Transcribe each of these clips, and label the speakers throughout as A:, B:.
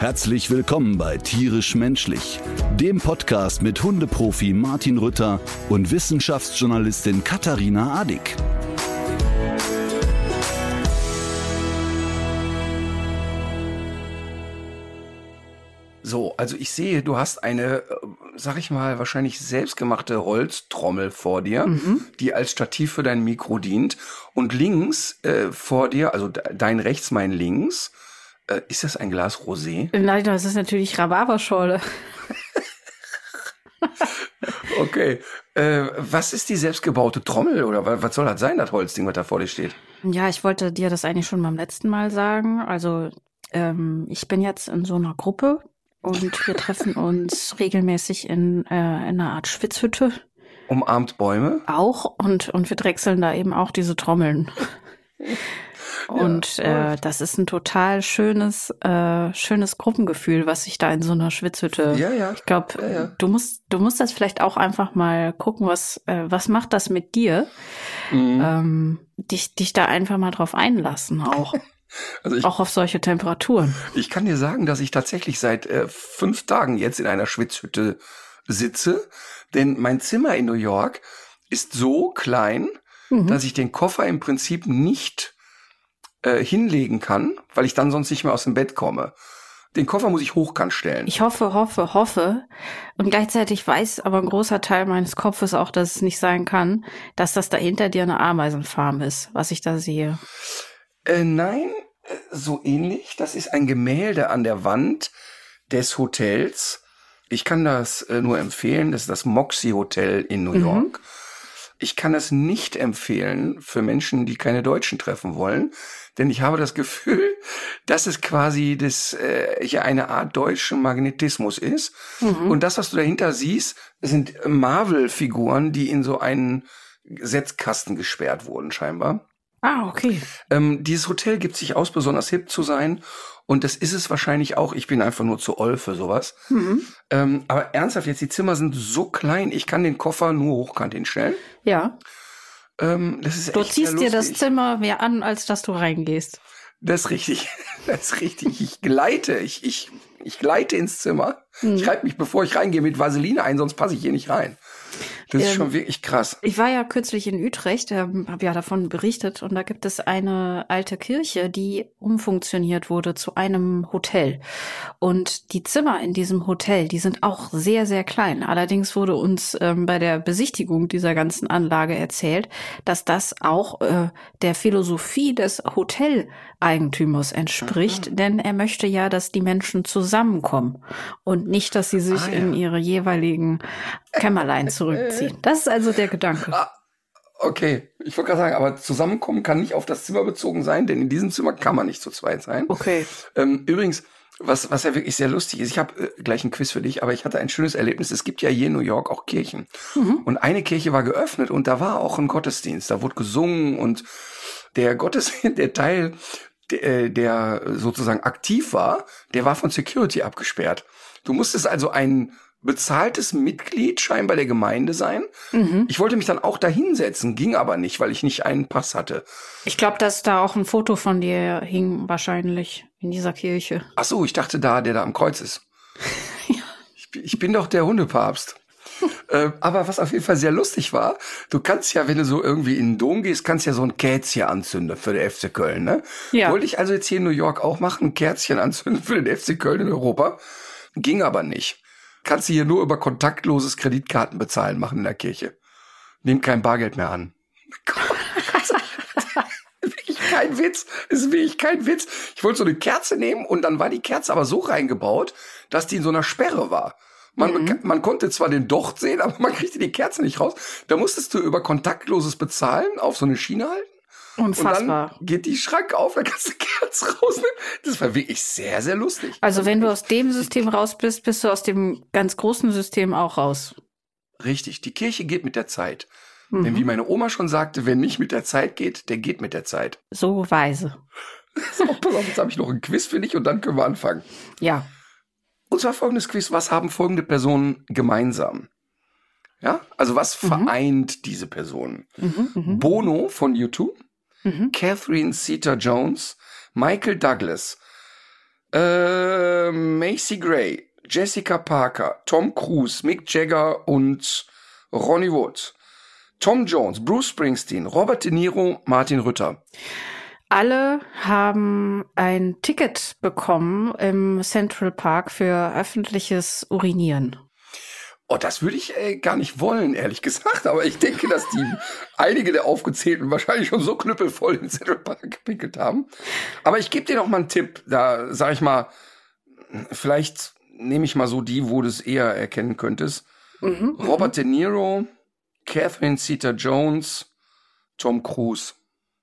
A: Herzlich willkommen bei Tierisch Menschlich, dem Podcast mit Hundeprofi Martin Rütter und Wissenschaftsjournalistin Katharina Adick.
B: So, also ich sehe, du hast eine, äh, sag ich mal, wahrscheinlich selbstgemachte Holztrommel vor dir, die als Stativ für dein Mikro dient. Und links äh, vor dir, also de- dein rechts, mein links, äh, ist das ein Glas Rosé?
C: Nein, das ist natürlich Rhabarberschorle.
B: Okay. Äh, was ist die selbstgebaute Trommel oder wa- was soll das sein, das Holzding, was da vor dir steht?
C: Ja, ich wollte dir das eigentlich schon beim letzten Mal sagen. Also, ähm, ich bin jetzt in so einer Gruppe und wir treffen uns regelmäßig in, äh, in einer Art Schwitzhütte
B: Umarmt Bäume?
C: auch und, und wir drechseln da eben auch diese Trommeln. Und äh, das ist ein total schönes, äh, schönes Gruppengefühl, was sich da in so einer Schwitzhütte.
B: Ja, ja.
C: Ich glaube,
B: Ja, ja.
C: du musst, du musst das vielleicht auch einfach mal gucken, was, äh, was macht das mit dir?
B: Mhm.
C: Ähm, dich, dich da einfach mal drauf einlassen, auch,
B: Also ich,
C: auch auf solche Temperaturen.
B: ich kann dir sagen, dass ich tatsächlich seit äh, fünf Tagen jetzt in einer Schwitzhütte sitze, denn mein Zimmer in New York ist so klein,
C: Mhm.
B: dass ich den Koffer im Prinzip nicht äh, hinlegen kann, weil ich dann sonst nicht mehr aus dem Bett komme. Den Koffer muss ich hochkant stellen.
C: Ich hoffe, hoffe, hoffe. Und gleichzeitig weiß aber ein großer Teil meines Kopfes auch, dass es nicht sein kann, dass das da hinter dir eine Ameisenfarm ist, was ich da sehe.
B: Äh, nein, äh, so ähnlich. Das ist ein Gemälde an der Wand des Hotels. Ich kann das äh, nur empfehlen. Das ist das Moxie Hotel in New York. Ich kann es nicht empfehlen für Menschen, die keine Deutschen treffen wollen, denn ich habe das Gefühl, dass es quasi das äh, ja eine Art deutschen Magnetismus ist. Und das, was du dahinter siehst, sind Marvel-Figuren, die in so einen Setzkasten gesperrt wurden, scheinbar.
C: Ah, okay.
B: Ähm, dieses Hotel gibt sich aus, besonders hip zu sein. Und das ist es wahrscheinlich auch. Ich bin einfach nur zu oll für sowas.
C: Mhm.
B: Ähm, aber ernsthaft, jetzt die Zimmer sind so klein, ich kann den Koffer nur hochkant hinstellen.
C: Ja.
B: Ähm, das ist
C: Du ziehst dir das. Zimmer mehr an, als dass du reingehst.
B: Das ist richtig. Das ist richtig. Ich gleite. Ich, ich, ich gleite ins Zimmer.
C: Mhm.
B: Ich reibe mich, bevor ich reingehe, mit Vaseline ein, sonst passe ich hier nicht rein. Das ist
C: Ähm,
B: schon wirklich krass.
C: Ich war ja kürzlich in Utrecht, ähm, habe ja davon berichtet, und da gibt es eine alte Kirche, die umfunktioniert wurde zu einem Hotel. Und die Zimmer in diesem Hotel, die sind auch sehr, sehr klein. Allerdings wurde uns ähm, bei der Besichtigung dieser ganzen Anlage erzählt, dass das auch äh, der Philosophie des Hoteleigentümers entspricht, denn er möchte ja, dass die Menschen zusammenkommen und nicht, dass sie sich
B: Ah, ja.
C: in ihre jeweiligen Kämmerlein zurückziehen. Das ist also der Gedanke.
B: Okay, ich wollte gerade sagen, aber zusammenkommen kann nicht auf das Zimmer bezogen sein, denn in diesem Zimmer kann man nicht zu zweit sein.
C: Okay.
B: Ähm, übrigens, was, was ja wirklich sehr lustig ist, ich habe äh, gleich ein Quiz für dich, aber ich hatte ein schönes Erlebnis. Es gibt ja hier in New York auch Kirchen. Und eine Kirche war geöffnet und da war auch ein Gottesdienst. Da wurde gesungen und der Gottesdienst, der Teil, der, äh, der sozusagen aktiv war, der war von Security abgesperrt. Du musstest also ein bezahltes Mitglied scheinbar der Gemeinde sein. Ich wollte mich dann auch da hinsetzen, ging aber nicht, weil ich nicht einen Pass hatte.
C: Ich glaube, dass da auch ein Foto von dir hing, wahrscheinlich in dieser Kirche.
B: Ach so, ich dachte da, der da am Kreuz ist. ich, bin- ich bin doch der Hundepapst. äh, aber was auf jeden Fall sehr lustig war, du kannst ja, wenn du so irgendwie in den Dom gehst, kannst ja so ein Kerzchen anzünden für den FC Köln, ne?
C: Ja.
B: Wollte ich also jetzt hier in New York auch machen, ein Kerzchen anzünden für den FC Köln in Europa. Ging aber nicht. Kannst du hier nur über kontaktloses Kreditkartenbezahlen machen in der Kirche. Nimm kein Bargeld mehr an. wirklich kein Witz. Das ist wirklich kein Witz. Ich wollte so eine Kerze nehmen und dann war die Kerze aber so reingebaut, dass die in so einer Sperre war. Man, beka- man konnte zwar den Docht sehen, aber man kriegte die Kerze nicht raus. Da musstest du über kontaktloses Bezahlen auf so eine Schiene halten.
C: Unfassbar.
B: Und dann geht die Schrank auf, dann kannst du die Kerze rausnehmen. Das war wirklich sehr, sehr lustig.
C: Also wenn du aus dem System raus bist, bist du aus dem ganz großen System auch raus.
B: Richtig, die Kirche geht mit der Zeit. Denn wie meine Oma schon sagte, wer nicht mit der Zeit geht, der geht mit der Zeit.
C: So weise.
B: So, pass auf, jetzt habe ich noch ein Quiz für dich und dann können wir anfangen.
C: Ja.
B: Und zwar folgendes Quiz, was haben folgende Personen gemeinsam? Ja, also was vereint diese Personen? Bono von U2, Catherine Zeta-Jones, Michael Douglas, äh, Macy Gray, Jessica Parker, Tom Cruise, Mick Jagger und Ronnie Wood. Tom Jones, Bruce Springsteen, Robert De Niro, Martin Rütter.
C: Alle haben ein Ticket bekommen im Central Park für öffentliches Urinieren.
B: Oh, das würde ich äh, gar nicht wollen, ehrlich gesagt. Aber ich denke, dass die einige der Aufgezählten wahrscheinlich schon so knüppelvoll in Central Park gepinkelt haben. Aber ich gebe dir noch mal einen Tipp. Da sage ich mal, vielleicht nehme ich mal so die, wo du es eher erkennen könntest. Robert De Niro, Catherine Zeta-Jones, Tom Cruise,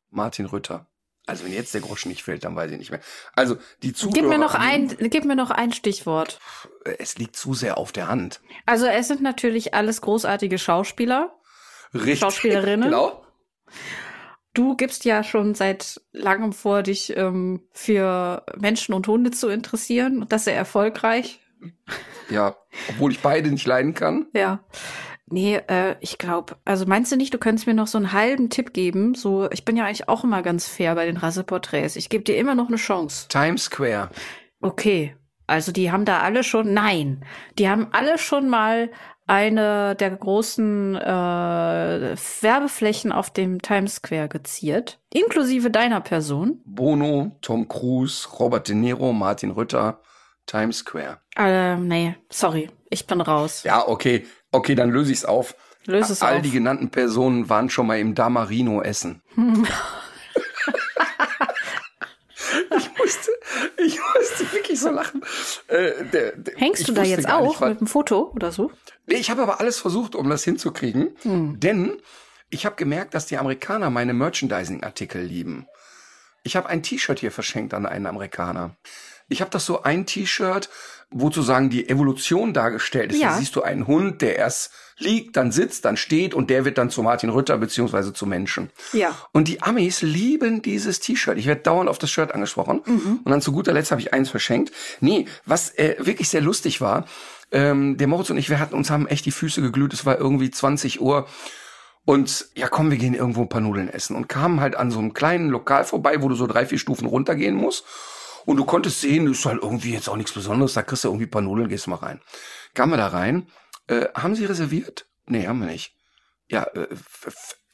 B: Martin Rütter. Also wenn jetzt der Groschen nicht fällt, dann weiß ich nicht mehr. Also die Zuhörer.
C: Gib mir noch ein, gib mir noch ein Stichwort.
B: Es liegt zu sehr auf der Hand.
C: Also es sind natürlich alles großartige Schauspieler.
B: Richtig.
C: Schauspielerinnen?
B: Genau.
C: Du gibst ja schon seit langem vor, dich ähm, für Menschen und Hunde zu interessieren. Und das sehr erfolgreich.
B: Ja, obwohl ich beide nicht leiden kann.
C: Ja. Nee, äh, ich glaube, also meinst du nicht, du könntest mir noch so einen halben Tipp geben? So, ich bin ja eigentlich auch immer ganz fair bei den Rasseporträts. Ich gebe dir immer noch eine Chance.
B: Times Square.
C: Okay. Also die haben da alle schon, nein, die haben alle schon mal eine der großen äh, Werbeflächen auf dem Times Square geziert, inklusive deiner Person.
B: Bono, Tom Cruise, Robert De Niro, Martin Rütter, Times Square.
C: Äh, nee, sorry, ich bin raus.
B: Ja, okay. Okay, dann löse ich es auf.
C: Löse es
B: All
C: auf.
B: die genannten Personen waren schon mal im Damarino essen. ich musste, ich musste wirklich so lachen. Äh, der, der,
C: Hängst du da jetzt auch
B: nicht,
C: mit dem Foto oder so?
B: Nee, ich habe aber alles versucht, um das hinzukriegen.
C: Hm.
B: Denn ich habe gemerkt, dass die Amerikaner meine Merchandising-Artikel lieben. Ich habe ein T-Shirt hier verschenkt an einen Amerikaner. Ich habe das so ein T-Shirt, wo sozusagen die Evolution dargestellt ist.
C: Ja.
B: Da siehst du einen Hund, der erst liegt, dann sitzt, dann steht und der wird dann zu Martin Rütter beziehungsweise zu Menschen.
C: Ja.
B: Und die Amis lieben dieses T-Shirt. Ich werde dauernd auf das Shirt angesprochen. Und dann zu guter Letzt habe ich eins verschenkt. Nee, was äh, wirklich sehr lustig war, ähm, der Moritz und ich, wir hatten uns haben echt die Füße geglüht. Es war irgendwie 20 Uhr. Und ja, komm, wir gehen irgendwo ein paar Nudeln essen. Und kamen halt an so einem kleinen Lokal vorbei, wo du so drei, vier Stufen runtergehen musst. Und du konntest sehen, das ist halt irgendwie jetzt auch nichts Besonderes. Da kriegst du irgendwie ein paar Nudeln, gehst mal rein. Kamen wir da rein. Äh, haben sie reserviert? Nee, haben wir nicht. Ja, äh,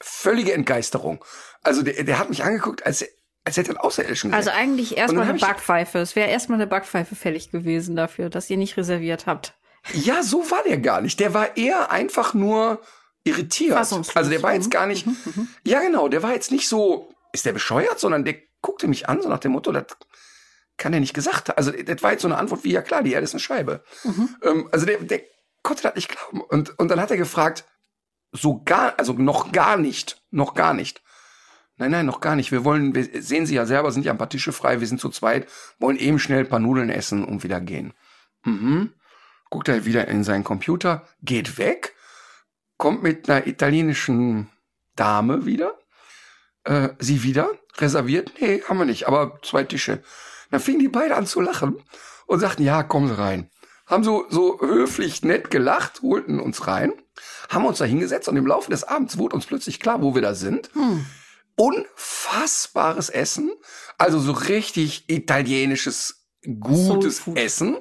B: völlige Entgeisterung. Also der, der hat mich angeguckt, als, als hätte er einen Außerirdischen gesehen.
C: Also eigentlich erstmal eine Backpfeife. Es wäre erstmal eine Backpfeife fällig gewesen dafür, dass ihr nicht reserviert habt.
B: Ja, so war der gar nicht. Der war eher einfach nur irritiert. Also der war jetzt
C: Mhm.
B: gar nicht. Ja, genau, der war jetzt nicht so, ist der bescheuert, sondern der guckte mich an, so nach dem Motto, das kann er nicht gesagt haben. Also das war jetzt so eine Antwort wie, ja klar, die Erde ist eine Scheibe. Ähm, also der, der konnte das nicht glauben. Und, und dann hat er gefragt, so gar, also noch gar nicht, noch gar nicht. Nein, nein, noch gar nicht. Wir wollen, wir sehen Sie ja selber, sind ja ein paar Tische frei, wir sind zu zweit, wollen eben schnell ein paar Nudeln essen und wieder gehen. Mhm. Guckt er wieder in seinen Computer, geht weg, kommt mit einer italienischen Dame wieder. Äh, sie wieder, reserviert? Nee, haben wir nicht, aber zwei Tische. Dann fingen die beide an zu lachen und sagten, ja, kommen Sie rein. Haben so, so höflich nett gelacht, holten uns rein, haben uns da hingesetzt und im Laufe des Abends wurde uns plötzlich klar, wo wir da sind. Unfassbares Essen, also so richtig italienisches, gutes
C: Soul.
B: Essen.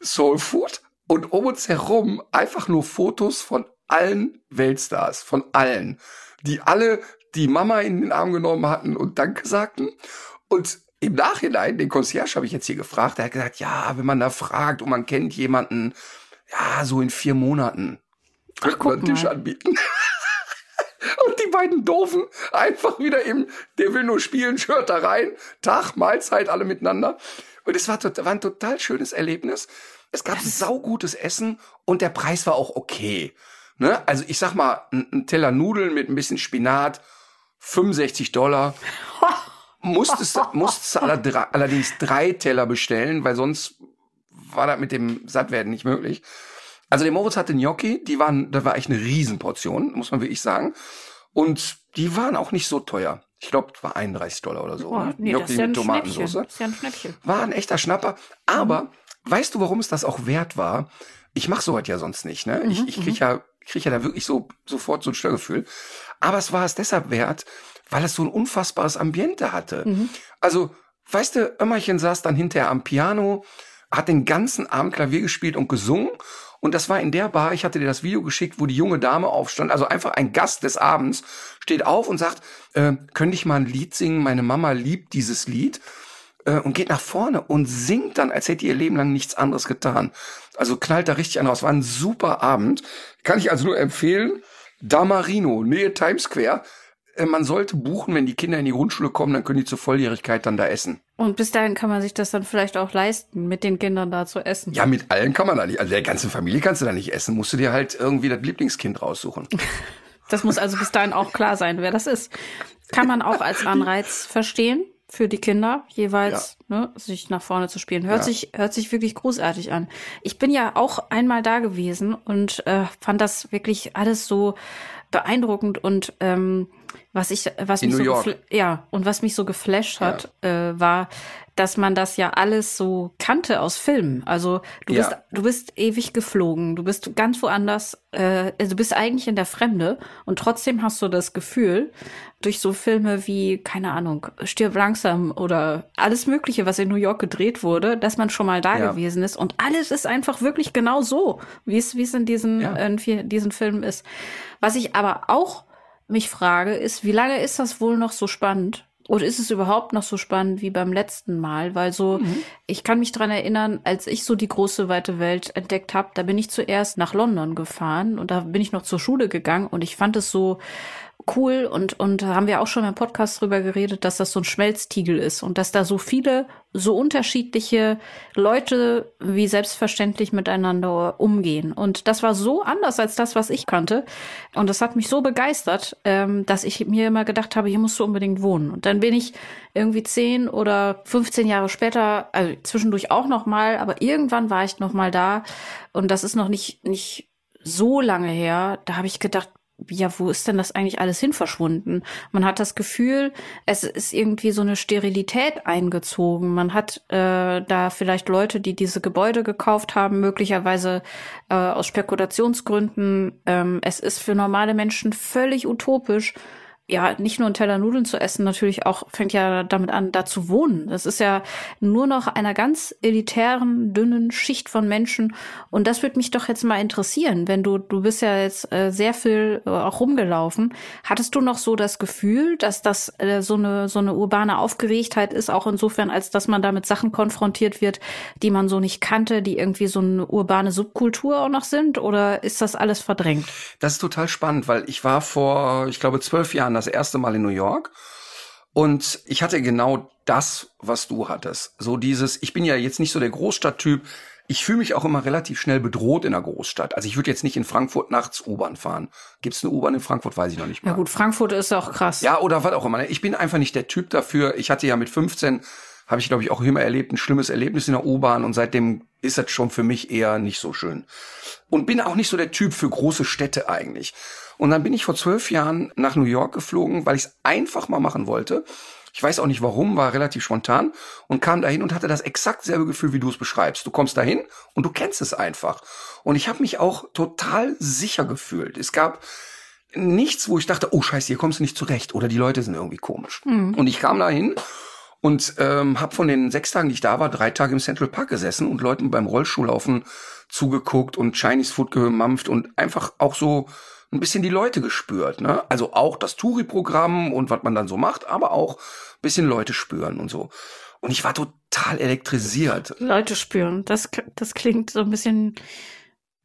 B: Soul Food und um uns herum einfach nur Fotos von allen Weltstars, von allen, die alle die Mama in den Arm genommen hatten und Danke sagten. Und im Nachhinein, den Concierge habe ich jetzt hier gefragt, der hat gesagt, ja, wenn man da fragt und man kennt jemanden, ja, so in vier Monaten könnte man einen Tisch
C: mal.
B: anbieten. Und die beiden Doofen einfach wieder im Der will nur spielen Shirt da rein. Tag, Mahlzeit, alle miteinander. Und es war, war ein total schönes Erlebnis. Es gab saugutes Essen und der Preis war auch okay. Ne? Also ich sag mal, ein, ein Teller Nudeln mit ein bisschen Spinat, 65 Dollar. Musstest, musstest allerdings drei Teller bestellen, weil sonst war das mit dem Sattwerden nicht möglich. Also der Moritz hatte Gnocchi, die waren, da war echt eine Riesenportion, muss man wirklich sagen. Und die waren auch nicht so teuer. Ich glaube, war 31 Dollar oder so.
C: Oh,
B: ne?
C: nee, das ist
B: Gnocchi
C: ja ein
B: mit Tomatensauce.
C: Das ist ja ein Schnäppchen.
B: War ein echter Schnapper. Aber weißt du, warum es das auch wert war? Ich mache sowas ja sonst nicht. Ne? ich ich krieg ja, krieg ja da wirklich so sofort so ein Störgefühl. Aber es war es deshalb wert, weil es so ein unfassbares Ambiente hatte. Also, weißt du, Ömmerchen saß dann hinterher am Piano, hat den ganzen Abend Klavier gespielt und gesungen. Und das war in der Bar, ich hatte dir das Video geschickt, wo die junge Dame aufstand, also einfach ein Gast des Abends, steht auf und sagt, äh, könnte ich mal ein Lied singen? Meine Mama liebt dieses Lied äh, und geht nach vorne und singt dann, als hätte ihr Leben lang nichts anderes getan. Also knallt da richtig an raus. War ein super Abend. Kann ich also nur empfehlen. Damarino, Nähe Times Square. Äh, Man sollte buchen, wenn die Kinder in die Grundschule kommen, dann können die zur Volljährigkeit dann da essen.
C: Und bis dahin kann man sich das dann vielleicht auch leisten, mit den Kindern da zu essen.
B: Ja, mit allen kann man da nicht. Also der ganzen Familie kannst du da nicht essen. Musst du dir halt irgendwie das Lieblingskind raussuchen.
C: Das muss also bis dahin auch klar sein, wer das ist. Kann man auch als Anreiz verstehen für die Kinder jeweils, ne, sich nach vorne zu spielen. Hört
B: Ja.
C: sich hört sich wirklich großartig an. Ich bin ja auch einmal da gewesen und äh, fand das wirklich alles so beeindruckend und ähm, was ich was
B: In
C: mich
B: New
C: so ja und was mich so geflasht hat, äh, war, dass man das ja alles so kannte aus Filmen. Also du
B: Ja.
C: bist du bist ewig geflogen, du bist ganz woanders, äh, du bist eigentlich in der Fremde und trotzdem hast du das Gefühl, durch so Filme wie, keine Ahnung, Stirb langsam oder alles Mögliche, was in New York gedreht wurde, dass man schon mal da
B: Ja.
C: gewesen ist und alles ist einfach wirklich genau so, wie es, wie es in diesen,
B: Ja.
C: in vi- diesen Filmen ist. Was ich aber auch mich frage, ist, wie lange ist das wohl noch so spannend? Oder ist es überhaupt noch so spannend wie beim letzten Mal? Weil so, ich kann mich dran erinnern, als ich so die große weite Welt entdeckt habe, da bin ich zuerst nach London gefahren und da bin ich noch zur Schule gegangen und ich fand es so cool und und haben wir auch schon im Podcast drüber geredet, dass das so ein Schmelztiegel ist und dass da so viele so unterschiedliche Leute wie selbstverständlich miteinander umgehen. Und das war so anders als das, was ich kannte. Und das hat mich so begeistert, ähm, dass ich mir immer gedacht habe, hier musst du unbedingt wohnen. Und dann bin ich irgendwie zehn oder 15 Jahre später, also zwischendurch auch noch mal, aber irgendwann war ich noch mal da. Und das ist noch nicht nicht so lange her, da habe ich gedacht, ja, wo ist denn das eigentlich alles hin verschwunden? Man hat das Gefühl, es ist irgendwie so eine Sterilität eingezogen. Man hat äh, da vielleicht Leute, die diese Gebäude gekauft haben, möglicherweise äh, aus Spekulationsgründen. Ähm, es ist für normale Menschen völlig utopisch, ja, nicht nur einen Teller Nudeln zu essen, natürlich auch fängt ja damit an, da zu wohnen. Das ist ja nur noch einer ganz elitären, dünnen Schicht von Menschen. Und das würde mich doch jetzt mal interessieren, wenn du, du bist ja jetzt äh, sehr viel äh, auch rumgelaufen. Hattest du noch so das Gefühl, dass das äh, so eine, so eine urbane Aufgeregtheit ist, auch insofern, als dass man da mit Sachen konfrontiert wird, die man so nicht kannte, die irgendwie so eine urbane Subkultur auch noch sind? Oder ist das alles verdrängt?
B: Das ist total spannend, weil ich war vor, ich glaube, zwölf Jahren das erste Mal in New York und ich hatte genau das, was du hattest. So dieses, ich bin ja jetzt nicht so der Großstadttyp. Ich fühle mich auch immer relativ schnell bedroht in der Großstadt. Also ich würde jetzt nicht in Frankfurt nachts U-Bahn fahren. Gibt es eine U-Bahn in Frankfurt? Weiß ich noch nicht mal.
C: Ja gut, Frankfurt ist auch krass.
B: Ja, oder was auch immer. Ich bin einfach nicht der Typ dafür. Ich hatte ja mit 15, habe ich glaube ich auch immer erlebt, ein schlimmes Erlebnis in der U-Bahn und seitdem ist das schon für mich eher nicht so schön. Und bin auch nicht so der Typ für große Städte eigentlich. Und dann bin ich vor zwölf Jahren nach New York geflogen, weil ich es einfach mal machen wollte. Ich weiß auch nicht warum, war relativ spontan und kam dahin und hatte das exakt selbe Gefühl, wie du es beschreibst. Du kommst dahin und du kennst es einfach. Und ich habe mich auch total sicher gefühlt. Es gab nichts, wo ich dachte, oh scheiße, hier kommst du nicht zurecht oder die Leute sind irgendwie komisch. Und ich kam dahin und ähm, habe von den sechs Tagen, die ich da war, drei Tage im Central Park gesessen und Leuten beim Rollschuhlaufen zugeguckt und Chinese Food gemampft und einfach auch so ein bisschen die Leute gespürt. Ne? Also auch das Touri-Programm und was man dann so macht, aber auch ein bisschen Leute spüren und so. Und ich war total elektrisiert.
C: Leute spüren. Das, das klingt so ein bisschen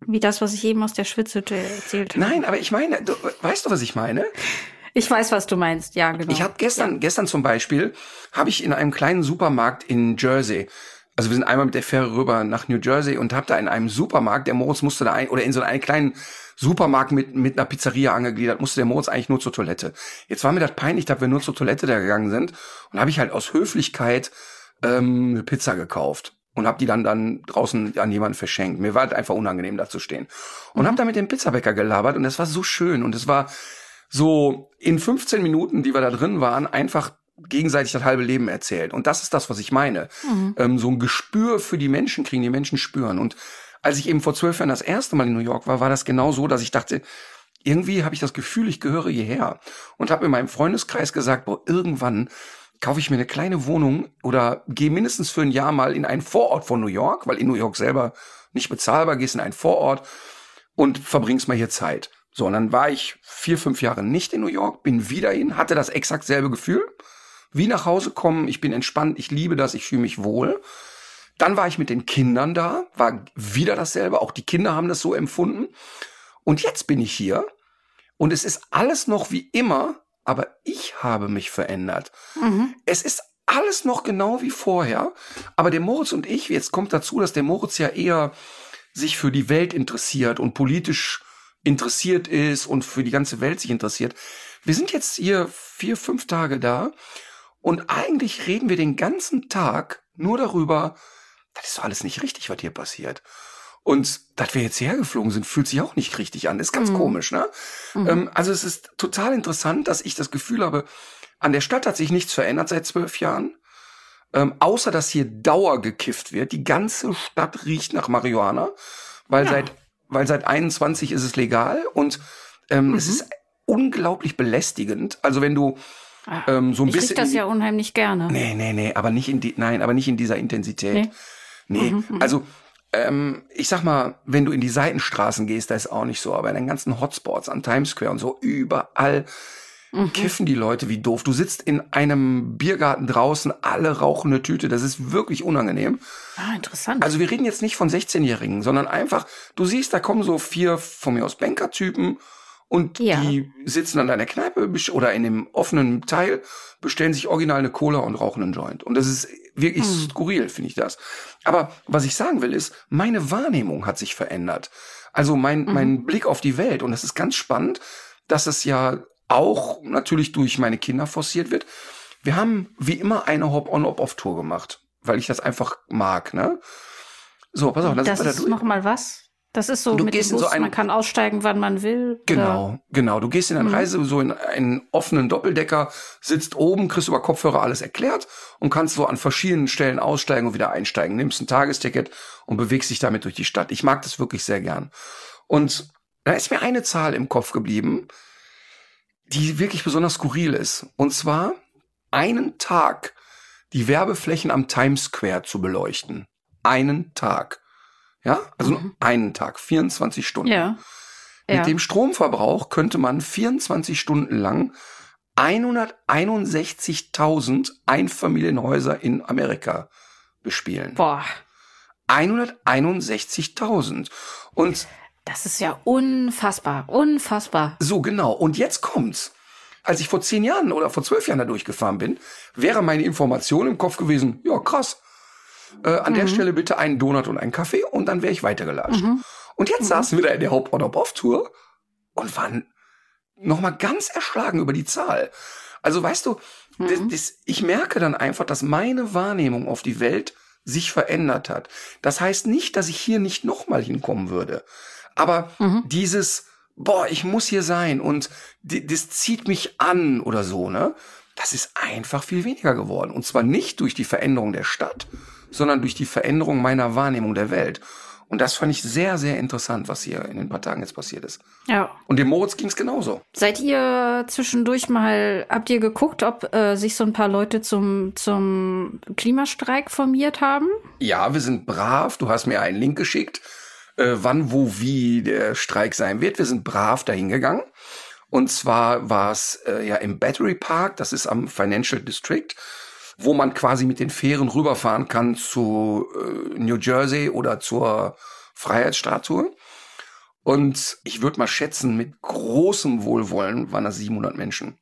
C: wie das, was ich eben aus der Schwitzhütte erzählt habe.
B: Nein, aber ich meine, du, weißt du, was ich meine?
C: Ich weiß, was du meinst. Ja, genau.
B: Ich habe gestern, gestern zum Beispiel, habe ich in einem kleinen Supermarkt in Jersey, also wir sind einmal mit der Fähre rüber nach New Jersey und habe da in einem Supermarkt, der Moritz musste da ein, oder in so einen kleinen Supermarkt mit, mit einer Pizzeria angegliedert, musste der Moritz eigentlich nur zur Toilette. Jetzt war mir das peinlich, dass wir nur zur Toilette da gegangen sind und habe ich halt aus Höflichkeit ähm, eine Pizza gekauft. und habe die dann dann draußen an jemanden verschenkt. Mir war halt einfach unangenehm da zu stehen. Und mhm. habe da mit dem Pizzabäcker gelabert und das war so schön und es war so in 15 Minuten, die wir da drin waren, einfach gegenseitig das halbe Leben erzählt. Und das ist das, was ich meine. Mhm. Ähm, so ein Gespür für die Menschen kriegen, die Menschen spüren. Und als ich eben vor zwölf Jahren das erste Mal in New York war, war das genau so, dass ich dachte, irgendwie habe ich das Gefühl, ich gehöre hierher. Und habe in meinem Freundeskreis gesagt, boah, irgendwann kaufe ich mir eine kleine Wohnung oder gehe mindestens für ein Jahr mal in einen Vorort von New York, weil in New York selber nicht bezahlbar, gehst in einen Vorort und verbringst mal hier Zeit. So, und dann war ich vier, fünf Jahre nicht in New York, bin wieder hin, hatte das exakt selbe Gefühl. Wie nach Hause kommen, ich bin entspannt, ich liebe das, ich fühle mich wohl. Dann war ich mit den Kindern da, war wieder dasselbe, auch die Kinder haben das so empfunden. Und jetzt bin ich hier und es ist alles noch wie immer, aber ich habe mich verändert. Mhm. Es ist alles noch genau wie vorher, aber der Moritz und ich, jetzt kommt dazu, dass der Moritz ja eher sich für die Welt interessiert und politisch interessiert ist und für die ganze Welt sich interessiert. Wir sind jetzt hier vier, fünf Tage da und eigentlich reden wir den ganzen Tag nur darüber, das ist doch alles nicht richtig, was hier passiert. Und dass wir jetzt hierher geflogen sind, fühlt sich auch nicht richtig an. Ist ganz mhm. komisch, ne? Mhm. Ähm, also es ist total interessant, dass ich das Gefühl habe, an der Stadt hat sich nichts verändert seit zwölf Jahren. Ähm, außer dass hier Dauer gekifft wird. Die ganze Stadt riecht nach Marihuana, weil ja. seit weil seit 21 ist es legal und ähm, mhm. es ist unglaublich belästigend. Also wenn du ähm, so ein
C: ich
B: bisschen.
C: Ich das ja unheimlich gerne.
B: Nee, nee, nee, aber nicht in die, nein, aber nicht in dieser Intensität. Nee. nee. Mhm, mhm, also ähm, ich sag mal, wenn du in die Seitenstraßen gehst, da ist auch nicht so, aber in den ganzen Hotspots an Times Square und so, überall mhm. kiffen die Leute wie doof. Du sitzt in einem Biergarten draußen, alle rauchen eine Tüte. Das ist wirklich unangenehm.
C: Ah, interessant.
B: Also wir reden jetzt nicht von 16-Jährigen, sondern einfach, du siehst, da kommen so vier von mir aus Bankertypen und ja. die sitzen an deiner Kneipe oder in dem offenen Teil, bestellen sich original eine Cola und rauchen einen Joint. Und das ist wirklich hm. skurril, finde ich das. Aber was ich sagen will, ist, meine Wahrnehmung hat sich verändert. Also mein, mhm. mein Blick auf die Welt. Und das ist ganz spannend, dass es ja auch natürlich durch meine Kinder forciert wird. Wir haben wie immer eine Hop-on-Hop-off-Tour gemacht, weil ich das einfach mag, ne? So, pass auf,
C: das, das ist da noch mal was. Das ist so du mit gehst dem Bus, so ein, man kann aussteigen, wann man will.
B: Genau, oder? genau. Du gehst in eine mhm. Reise, so in einen offenen Doppeldecker, sitzt oben, kriegst über Kopfhörer alles erklärt und kannst so an verschiedenen Stellen aussteigen und wieder einsteigen. Nimmst ein Tagesticket und bewegst dich damit durch die Stadt. Ich mag das wirklich sehr gern. Und da ist mir eine Zahl im Kopf geblieben, die wirklich besonders skurril ist. Und zwar einen Tag die Werbeflächen am Times Square zu beleuchten. Einen Tag. Ja, also mhm. nur einen Tag, 24 Stunden. Ja. Mit ja. dem Stromverbrauch könnte man 24 Stunden lang 161.000 Einfamilienhäuser in Amerika bespielen.
C: Boah.
B: 161.000. Und
C: das ist ja unfassbar, unfassbar.
B: So, genau. Und jetzt kommt's. Als ich vor zehn Jahren oder vor zwölf Jahren da durchgefahren bin, wäre meine Information im Kopf gewesen, ja, krass. Äh, an mhm. der Stelle bitte einen Donut und einen Kaffee und dann wäre ich weitergelatscht. Mhm. Und jetzt mhm. saßen wir da in der Haupt- oder Off-Tour und waren nochmal ganz erschlagen über die Zahl. Also weißt du, das, mhm. das, ich merke dann einfach, dass meine Wahrnehmung auf die Welt sich verändert hat. Das heißt nicht, dass ich hier nicht nochmal hinkommen würde. Aber mhm. dieses, boah, ich muss hier sein und das zieht mich an oder so, ne? Das ist einfach viel weniger geworden. Und zwar nicht durch die Veränderung der Stadt, sondern durch die Veränderung meiner Wahrnehmung der Welt. Und das fand ich sehr, sehr interessant, was hier in den paar Tagen jetzt passiert ist.
C: Ja.
B: Und dem Moritz ging es genauso.
C: Seid ihr zwischendurch mal, habt ihr geguckt, ob äh, sich so ein paar Leute zum, zum Klimastreik formiert haben?
B: Ja, wir sind brav. Du hast mir einen Link geschickt äh, wann, wo, wie der Streik sein wird. Wir sind brav dahin gegangen. Und zwar war es äh, ja im Battery Park, das ist am Financial District, wo man quasi mit den Fähren rüberfahren kann zu äh, New Jersey oder zur Freiheitsstatue. Und ich würde mal schätzen, mit großem Wohlwollen waren das 700 Menschen.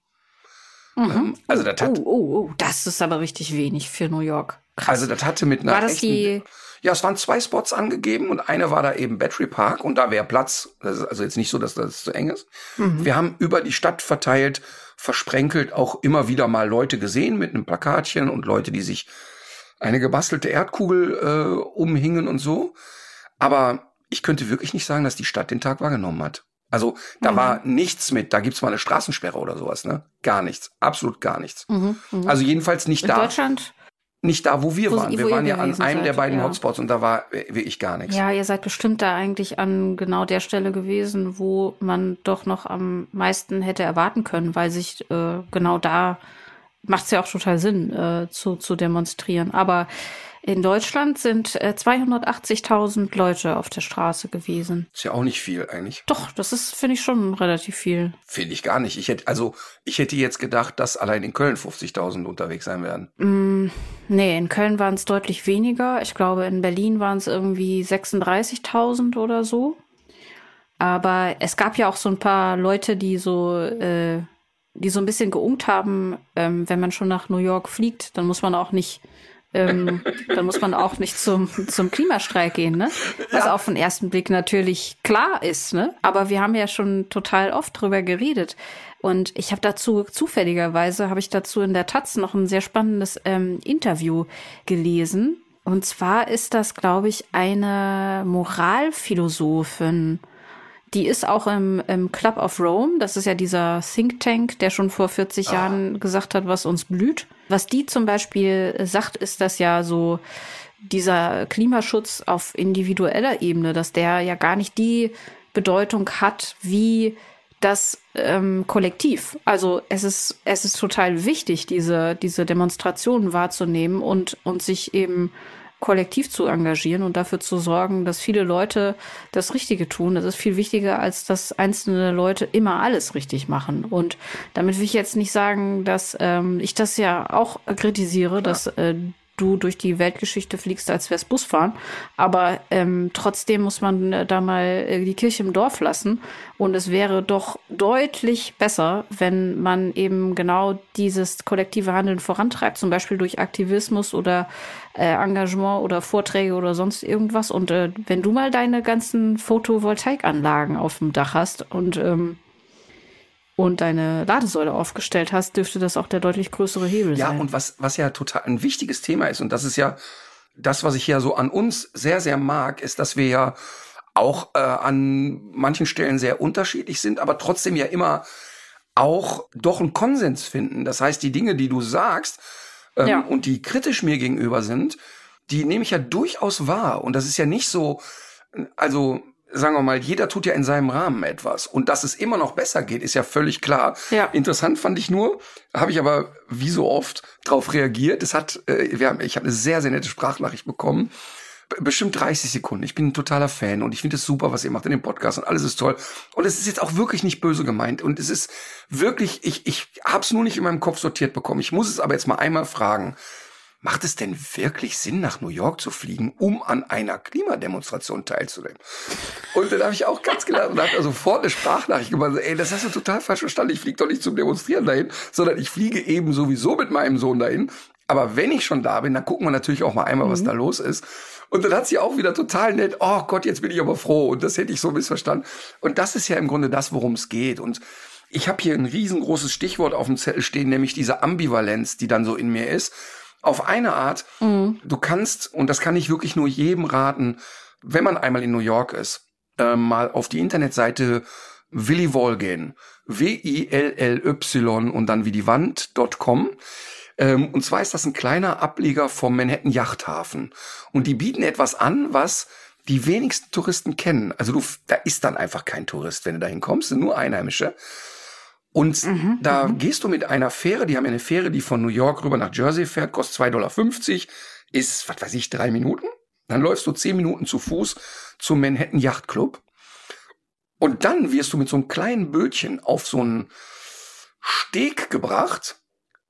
C: Mhm. Ähm, also das hat, oh, oh, oh, das ist aber richtig wenig für New York.
B: Krass. Also das hatte mit einer
C: War das echten, die
B: ja, es waren zwei Spots angegeben und eine war da eben Battery Park und da wäre Platz. Das ist also jetzt nicht so, dass das zu eng ist. Mhm. Wir haben über die Stadt verteilt, versprenkelt auch immer wieder mal Leute gesehen mit einem Plakatchen und Leute, die sich eine gebastelte Erdkugel äh, umhingen und so. Aber ich könnte wirklich nicht sagen, dass die Stadt den Tag wahrgenommen hat. Also da mhm. war nichts mit, da gibt's mal eine Straßensperre oder sowas, ne? Gar nichts, absolut gar nichts. Mhm, mh. Also jedenfalls nicht
C: In
B: da.
C: Deutschland?
B: Nicht da, wo wir
C: Wo-
B: waren.
C: wo
B: Wir waren ja an einem
C: seid,
B: der beiden
C: ja.
B: Hotspots und da war äh, wirklich gar nichts.
C: Ja, ihr seid bestimmt da eigentlich an genau der Stelle gewesen, wo man doch noch am meisten hätte erwarten können, weil sich äh, genau da macht es ja auch total Sinn, äh, zu, zu demonstrieren. Aber in Deutschland sind äh, 280.000 Leute auf der Straße gewesen.
B: Ist ja auch nicht viel eigentlich.
C: Doch, das ist, finde ich, schon relativ viel.
B: Finde ich gar nicht. Ich hätte, also, ich hätte jetzt gedacht, dass allein in Köln 50.000 unterwegs sein werden.
C: Mm, nee, in Köln waren es deutlich weniger. Ich glaube, in Berlin waren es irgendwie 36.000 oder so. Aber es gab ja auch so ein paar Leute, die so, äh, die so ein bisschen geungt haben, ähm, wenn man schon nach New York fliegt, dann muss man auch nicht, ähm, dann muss man auch nicht zum, zum Klimastreik gehen, ne? Was auf den ersten Blick natürlich klar ist, ne? Aber wir haben ja schon total oft drüber geredet. Und ich habe dazu, zufälligerweise, habe ich dazu in der Taz noch ein sehr spannendes ähm, Interview gelesen. Und zwar ist das, glaube ich, eine Moralphilosophin, die ist auch im, im Club of Rome. Das ist ja dieser Think Tank, der schon vor 40 Jahren gesagt hat, was uns blüht. Was die zum Beispiel sagt, ist, dass ja so dieser Klimaschutz auf individueller Ebene, dass der ja gar nicht die Bedeutung hat wie das ähm, Kollektiv. Also es ist, es ist total wichtig, diese, diese Demonstrationen wahrzunehmen und, und sich eben kollektiv zu engagieren und dafür zu sorgen, dass viele Leute das Richtige tun. Das ist viel wichtiger, als dass einzelne Leute immer alles richtig machen. Und damit will ich jetzt nicht sagen, dass ähm, ich das ja auch kritisiere, dass äh, du durch die Weltgeschichte fliegst, als wär's Busfahren. Aber ähm, trotzdem muss man äh, da mal äh, die Kirche im Dorf lassen. Und es wäre doch deutlich besser, wenn man eben genau dieses kollektive Handeln vorantreibt, zum Beispiel durch Aktivismus oder äh, Engagement oder Vorträge oder sonst irgendwas. Und äh, wenn du mal deine ganzen Photovoltaikanlagen auf dem Dach hast und ähm, und deine Ladesäule aufgestellt hast, dürfte das auch der deutlich größere Hebel
B: Ja,
C: sein.
B: und was, was ja total ein wichtiges Thema ist, und das ist ja das, was ich ja so an uns sehr, sehr mag, ist, dass wir ja auch äh, an manchen Stellen sehr unterschiedlich sind, aber trotzdem ja immer auch doch einen Konsens finden. Das heißt, die Dinge, die du sagst ähm,
C: Ja.
B: und die kritisch mir gegenüber sind, die nehme ich ja durchaus wahr. Und das ist ja nicht so, also sagen wir mal, jeder tut ja in seinem Rahmen etwas. Und dass es immer noch besser geht, ist ja völlig klar.
C: Ja.
B: Interessant fand ich nur, habe ich aber wie so oft drauf reagiert. Es hat, äh, wir haben, ich habe eine sehr, sehr nette Sprachnachricht bekommen. Bestimmt 30 Sekunden. Ich bin ein totaler Fan und ich finde es super, was ihr macht in dem Podcast und alles ist toll. Und es ist jetzt auch wirklich nicht böse gemeint und es ist wirklich, ich, ich hab's nur nicht in meinem Kopf sortiert bekommen. Ich muss es aber jetzt mal einmal fragen. Macht es denn wirklich Sinn, nach New York zu fliegen, um an einer Klimademonstration teilzunehmen? Und dann habe ich auch ganz gelacht und habe sofort eine Sprachnachricht gemacht. Ey, das hast du total falsch verstanden. Ich fliege doch nicht zum Demonstrieren dahin, sondern ich fliege eben sowieso mit meinem Sohn dahin. Aber wenn ich schon da bin, dann gucken wir natürlich auch mal einmal, was da los ist. Und dann hat sie auch wieder total nett, oh Gott, jetzt bin ich aber froh. Und das hätte ich so missverstanden. Und das ist ja im Grunde das, worum es geht. Und ich habe hier ein riesengroßes Stichwort auf dem Zettel stehen, nämlich diese Ambivalenz, die dann so in mir ist. Auf eine Art, du kannst, und das kann ich wirklich nur jedem raten, wenn man einmal in New York ist, äh, mal auf die Internetseite Willy Wall gehen. W-I-L-L-Y und dann wie die Wand.com. Ähm, und zwar ist das ein kleiner Ableger vom Manhattan Yachthafen. Und die bieten etwas an, was die wenigsten Touristen kennen. Also du, da ist dann einfach kein Tourist, wenn du dahin kommst, sind nur Einheimische. Und da gehst du mit einer Fähre, die haben eine Fähre, die von New York rüber nach Jersey fährt, kostet 2,50 Dollar, ist, was weiß ich, drei Minuten. Dann läufst du zehn Minuten zu Fuß zum Manhattan Yacht Club. Und dann wirst du mit so einem kleinen Bötchen auf so einen Steg gebracht.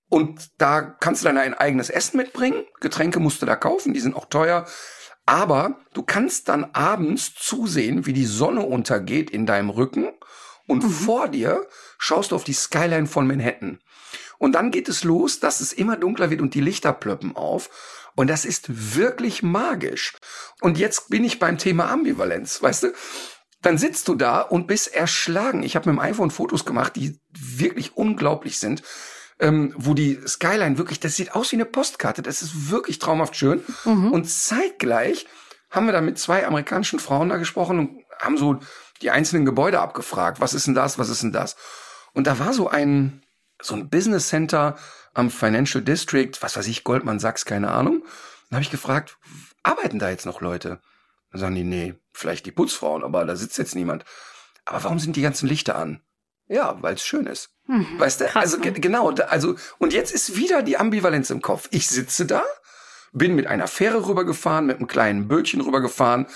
B: Und da kannst du dann ein eigenes Essen mitbringen. Getränke musst du da kaufen, die sind auch teuer. Aber du kannst dann abends zusehen, wie die Sonne untergeht in deinem Rücken. Und vor dir schaust du auf die Skyline von Manhattan. Und dann geht es los, dass es immer dunkler wird und die Lichter plöppen auf. Und das ist wirklich magisch. Und jetzt bin ich beim Thema Ambivalenz, weißt du? Dann sitzt du da und bist erschlagen. Ich habe mit dem iPhone Fotos gemacht, die wirklich unglaublich sind. ähm, wo die Skyline wirklich, das sieht aus wie eine Postkarte, das ist wirklich traumhaft schön.
C: Mhm.
B: Und zeitgleich haben wir da mit zwei amerikanischen Frauen da gesprochen und haben so die einzelnen Gebäude abgefragt. Was ist denn das? Was ist denn das? Und da war so ein, so ein Business Center am Financial District, was weiß ich, Goldman Sachs, keine Ahnung. Dann habe ich gefragt, arbeiten da jetzt noch Leute? Dann sagen die, nee, vielleicht die Putzfrauen, aber da sitzt jetzt niemand. Aber warum sind die ganzen Lichter an? Ja, weil es schön ist.
C: Hm,
B: Weißt du?
C: krass,
B: also
C: ne?
B: ge- genau, da- also und jetzt ist wieder die Ambivalenz im Kopf. Ich sitze da, bin mit einer Fähre rübergefahren, mit einem kleinen Bötchen rübergefahren,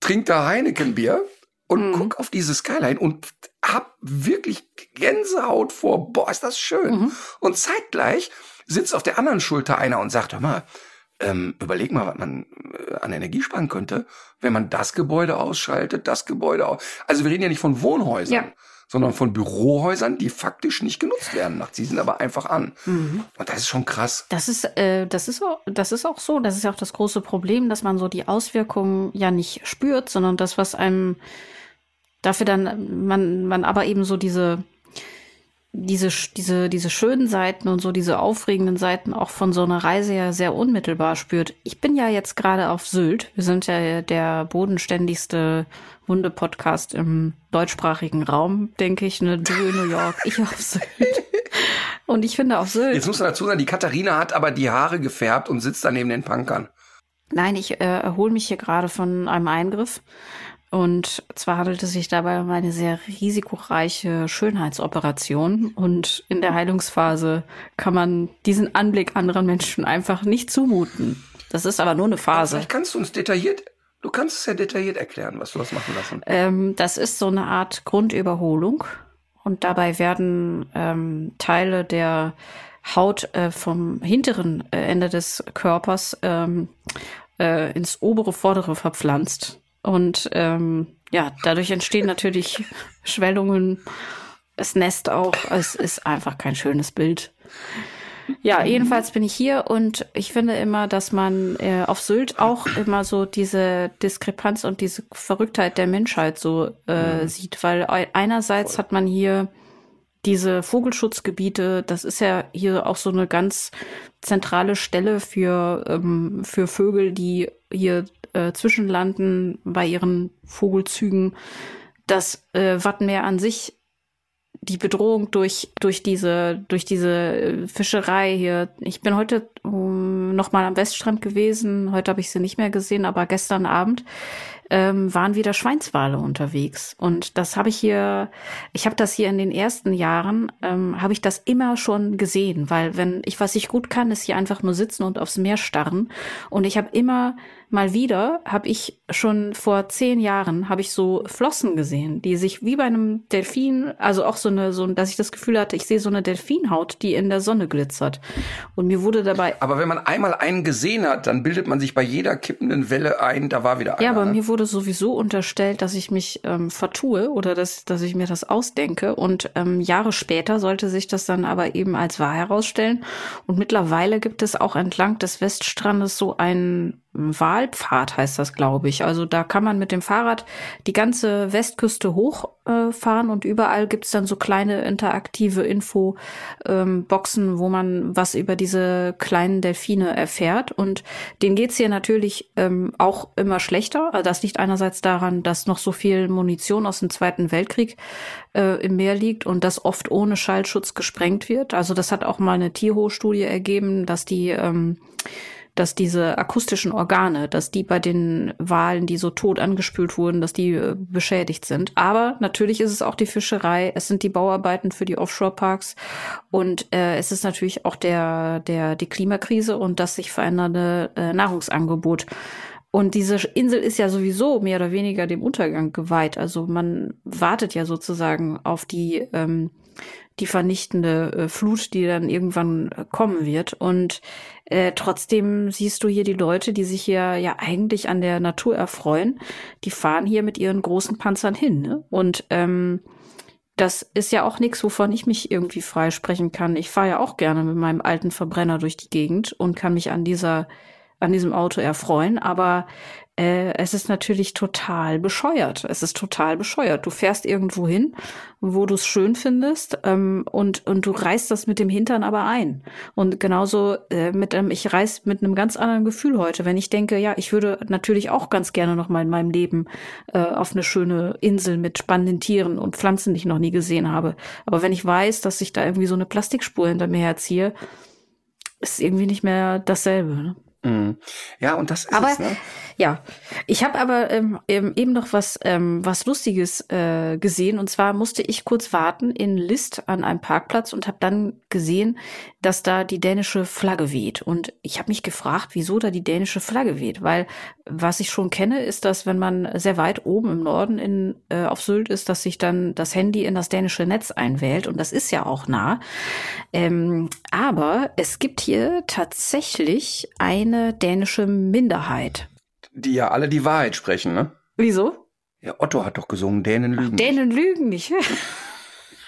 B: trink da Heinekenbier und
C: Mhm.
B: guck auf diese Skyline und hab wirklich Gänsehaut vor, boah, ist das schön.
C: Mhm.
B: Und zeitgleich sitzt auf der anderen Schulter einer und sagt, hör mal, ähm, überleg mal, was man äh, an Energie sparen könnte, wenn man das Gebäude ausschaltet, das Gebäude aus. Also wir reden ja nicht von Wohnhäusern,
C: Ja.
B: sondern von Bürohäusern, die faktisch nicht genutzt werden nachts. Die sind aber einfach an.
C: Mhm.
B: Und das ist schon krass.
C: Das ist, äh, das ist auch, das ist auch so. Das ist ja auch das große Problem, dass man so die Auswirkungen ja nicht spürt, sondern das, was einem dafür dann, man, man aber eben so diese, diese, diese, diese schönen Seiten und so diese aufregenden Seiten auch von so einer Reise ja sehr unmittelbar spürt. Ich bin ja jetzt gerade auf Sylt. Wir sind ja der bodenständigste Hunde-Podcast im deutschsprachigen Raum, denke ich. Ne? Du in New York, ich auf Sylt. Und ich finde auf Sylt.
B: Jetzt muss man dazu sagen, die Katharina hat aber die Haare gefärbt und sitzt da neben den Punkern.
C: Nein, ich äh, erhole mich hier gerade von einem Eingriff. Und zwar handelt es sich dabei um eine sehr risikoreiche Schönheitsoperation. Und in der Heilungsphase kann man diesen Anblick anderen Menschen einfach nicht zumuten. Das ist aber nur eine Phase.
B: Vielleicht kannst du uns detailliert, du kannst es ja detailliert erklären, was du hast machen lassen.
C: Ähm, das ist so eine Art Grundüberholung. Und dabei werden ähm, Teile der Haut äh, vom hinteren äh, Ende des Körpers ähm, äh, ins obere, vordere verpflanzt. Und ähm, ja, dadurch entstehen natürlich Schwellungen. Es nässt auch. Es ist einfach kein schönes Bild. Ja, jedenfalls bin ich hier und ich finde immer, dass man äh, auf Sylt auch immer so diese Diskrepanz und diese Verrücktheit der Menschheit so äh, sieht, weil ei- einerseits hat man hier diese Vogelschutzgebiete, das ist ja hier auch so eine ganz zentrale Stelle für, ähm, für Vögel, die hier äh, zwischenlanden bei ihren Vogelzügen. Das äh, Wattenmeer an sich die Bedrohung durch durch diese durch diese äh, Fischerei hier. Ich bin heute um, noch mal am Weststrand gewesen. Heute habe ich sie nicht mehr gesehen, aber gestern Abend ähm, waren wieder Schweinswale unterwegs und das habe ich hier. Ich habe das hier in den ersten Jahren ähm, habe ich das immer schon gesehen, weil wenn ich was ich gut kann, ist hier einfach nur sitzen und aufs Meer starren und ich habe immer mal wieder habe ich schon vor zehn Jahren habe ich so Flossen gesehen, die sich wie bei einem Delfin, also auch so eine, so, dass ich das Gefühl hatte, ich sehe so eine Delfinhaut, die in der Sonne glitzert. Und mir wurde dabei,
B: Aber wenn man einmal einen gesehen hat, dann bildet man sich bei jeder kippenden Welle ein, da war wieder einer.
C: ja, aber
B: ne?
C: mir wurde sowieso unterstellt, dass ich mich ähm, vertue oder dass, dass ich mir das ausdenke. Und ähm, Jahre später sollte sich das dann aber eben als wahr herausstellen. Und mittlerweile gibt es auch entlang des Weststrandes so einen Wahlpfad, heißt das, glaube ich. Also da kann man mit dem Fahrrad die ganze Westküste hochfahren äh, und überall gibt's dann so kleine interaktive Info-Boxen, wo man was über diese kleinen Delfine erfährt. Und denen geht's hier natürlich ähm, auch immer schlechter. Also Das liegt einerseits daran, dass noch so viel Munition aus dem Zweiten Weltkrieg äh, im Meer liegt und das oft ohne Schallschutz gesprengt wird. Also das hat auch mal eine Tierhochstudie ergeben, dass die ähm, dass diese akustischen Organe, dass die bei den Walen, die so tot angespült wurden, dass die äh, beschädigt sind. Aber natürlich ist es auch die Fischerei, es sind die Bauarbeiten für die Offshore-Parks und äh, es ist natürlich auch der, der, die Klimakrise und das sich verändernde äh, Nahrungsangebot. Und diese Insel ist ja sowieso mehr oder weniger dem Untergang geweiht. Also man wartet ja sozusagen auf die, ähm, die vernichtende äh, Flut, die dann irgendwann äh, kommen wird. Und äh, trotzdem siehst du hier die Leute, die sich hier ja eigentlich an der Natur erfreuen, die fahren hier mit ihren großen Panzern hin. Ne? Und ähm, das ist ja auch nichts, wovon ich mich irgendwie freisprechen kann. Ich fahre ja auch gerne mit meinem alten Verbrenner durch die Gegend und kann mich an dieser an diesem Auto erfreuen, aber äh, es ist natürlich total bescheuert. Es ist total bescheuert. Du fährst irgendwo hin, wo du es schön findest ähm, und, und du reißt das mit dem Hintern aber ein. Und genauso äh, mit einem, ich reiß mit einem ganz anderen Gefühl heute, wenn ich denke, ja, ich würde natürlich auch ganz gerne noch mal in meinem Leben äh, auf eine schöne Insel mit spannenden Tieren und Pflanzen, die ich noch nie gesehen habe. Aber wenn ich weiß, dass ich da irgendwie so eine Plastikspur hinter mir herziehe, ist irgendwie nicht mehr dasselbe. Ne?
B: Mhm. Ja, und das ist
C: aber,
B: es, ne?
C: Ja, ich habe aber ähm, eben noch was ähm, was Lustiges äh, gesehen und zwar musste ich kurz warten in List an einem Parkplatz und habe dann gesehen, dass da die dänische Flagge weht und ich habe mich gefragt, wieso da die dänische Flagge weht, weil was ich schon kenne, ist, dass wenn man sehr weit oben im Norden in äh, auf Sylt ist, dass sich dann das Handy in das dänische Netz einwählt und das ist ja auch nah. Ähm, aber es gibt hier tatsächlich eine dänische Minderheit
B: die ja alle die Wahrheit sprechen, ne?
C: Wieso?
B: Ja, Otto hat doch gesungen, Dänen lügen.
C: Ach, Dänen lügen nicht.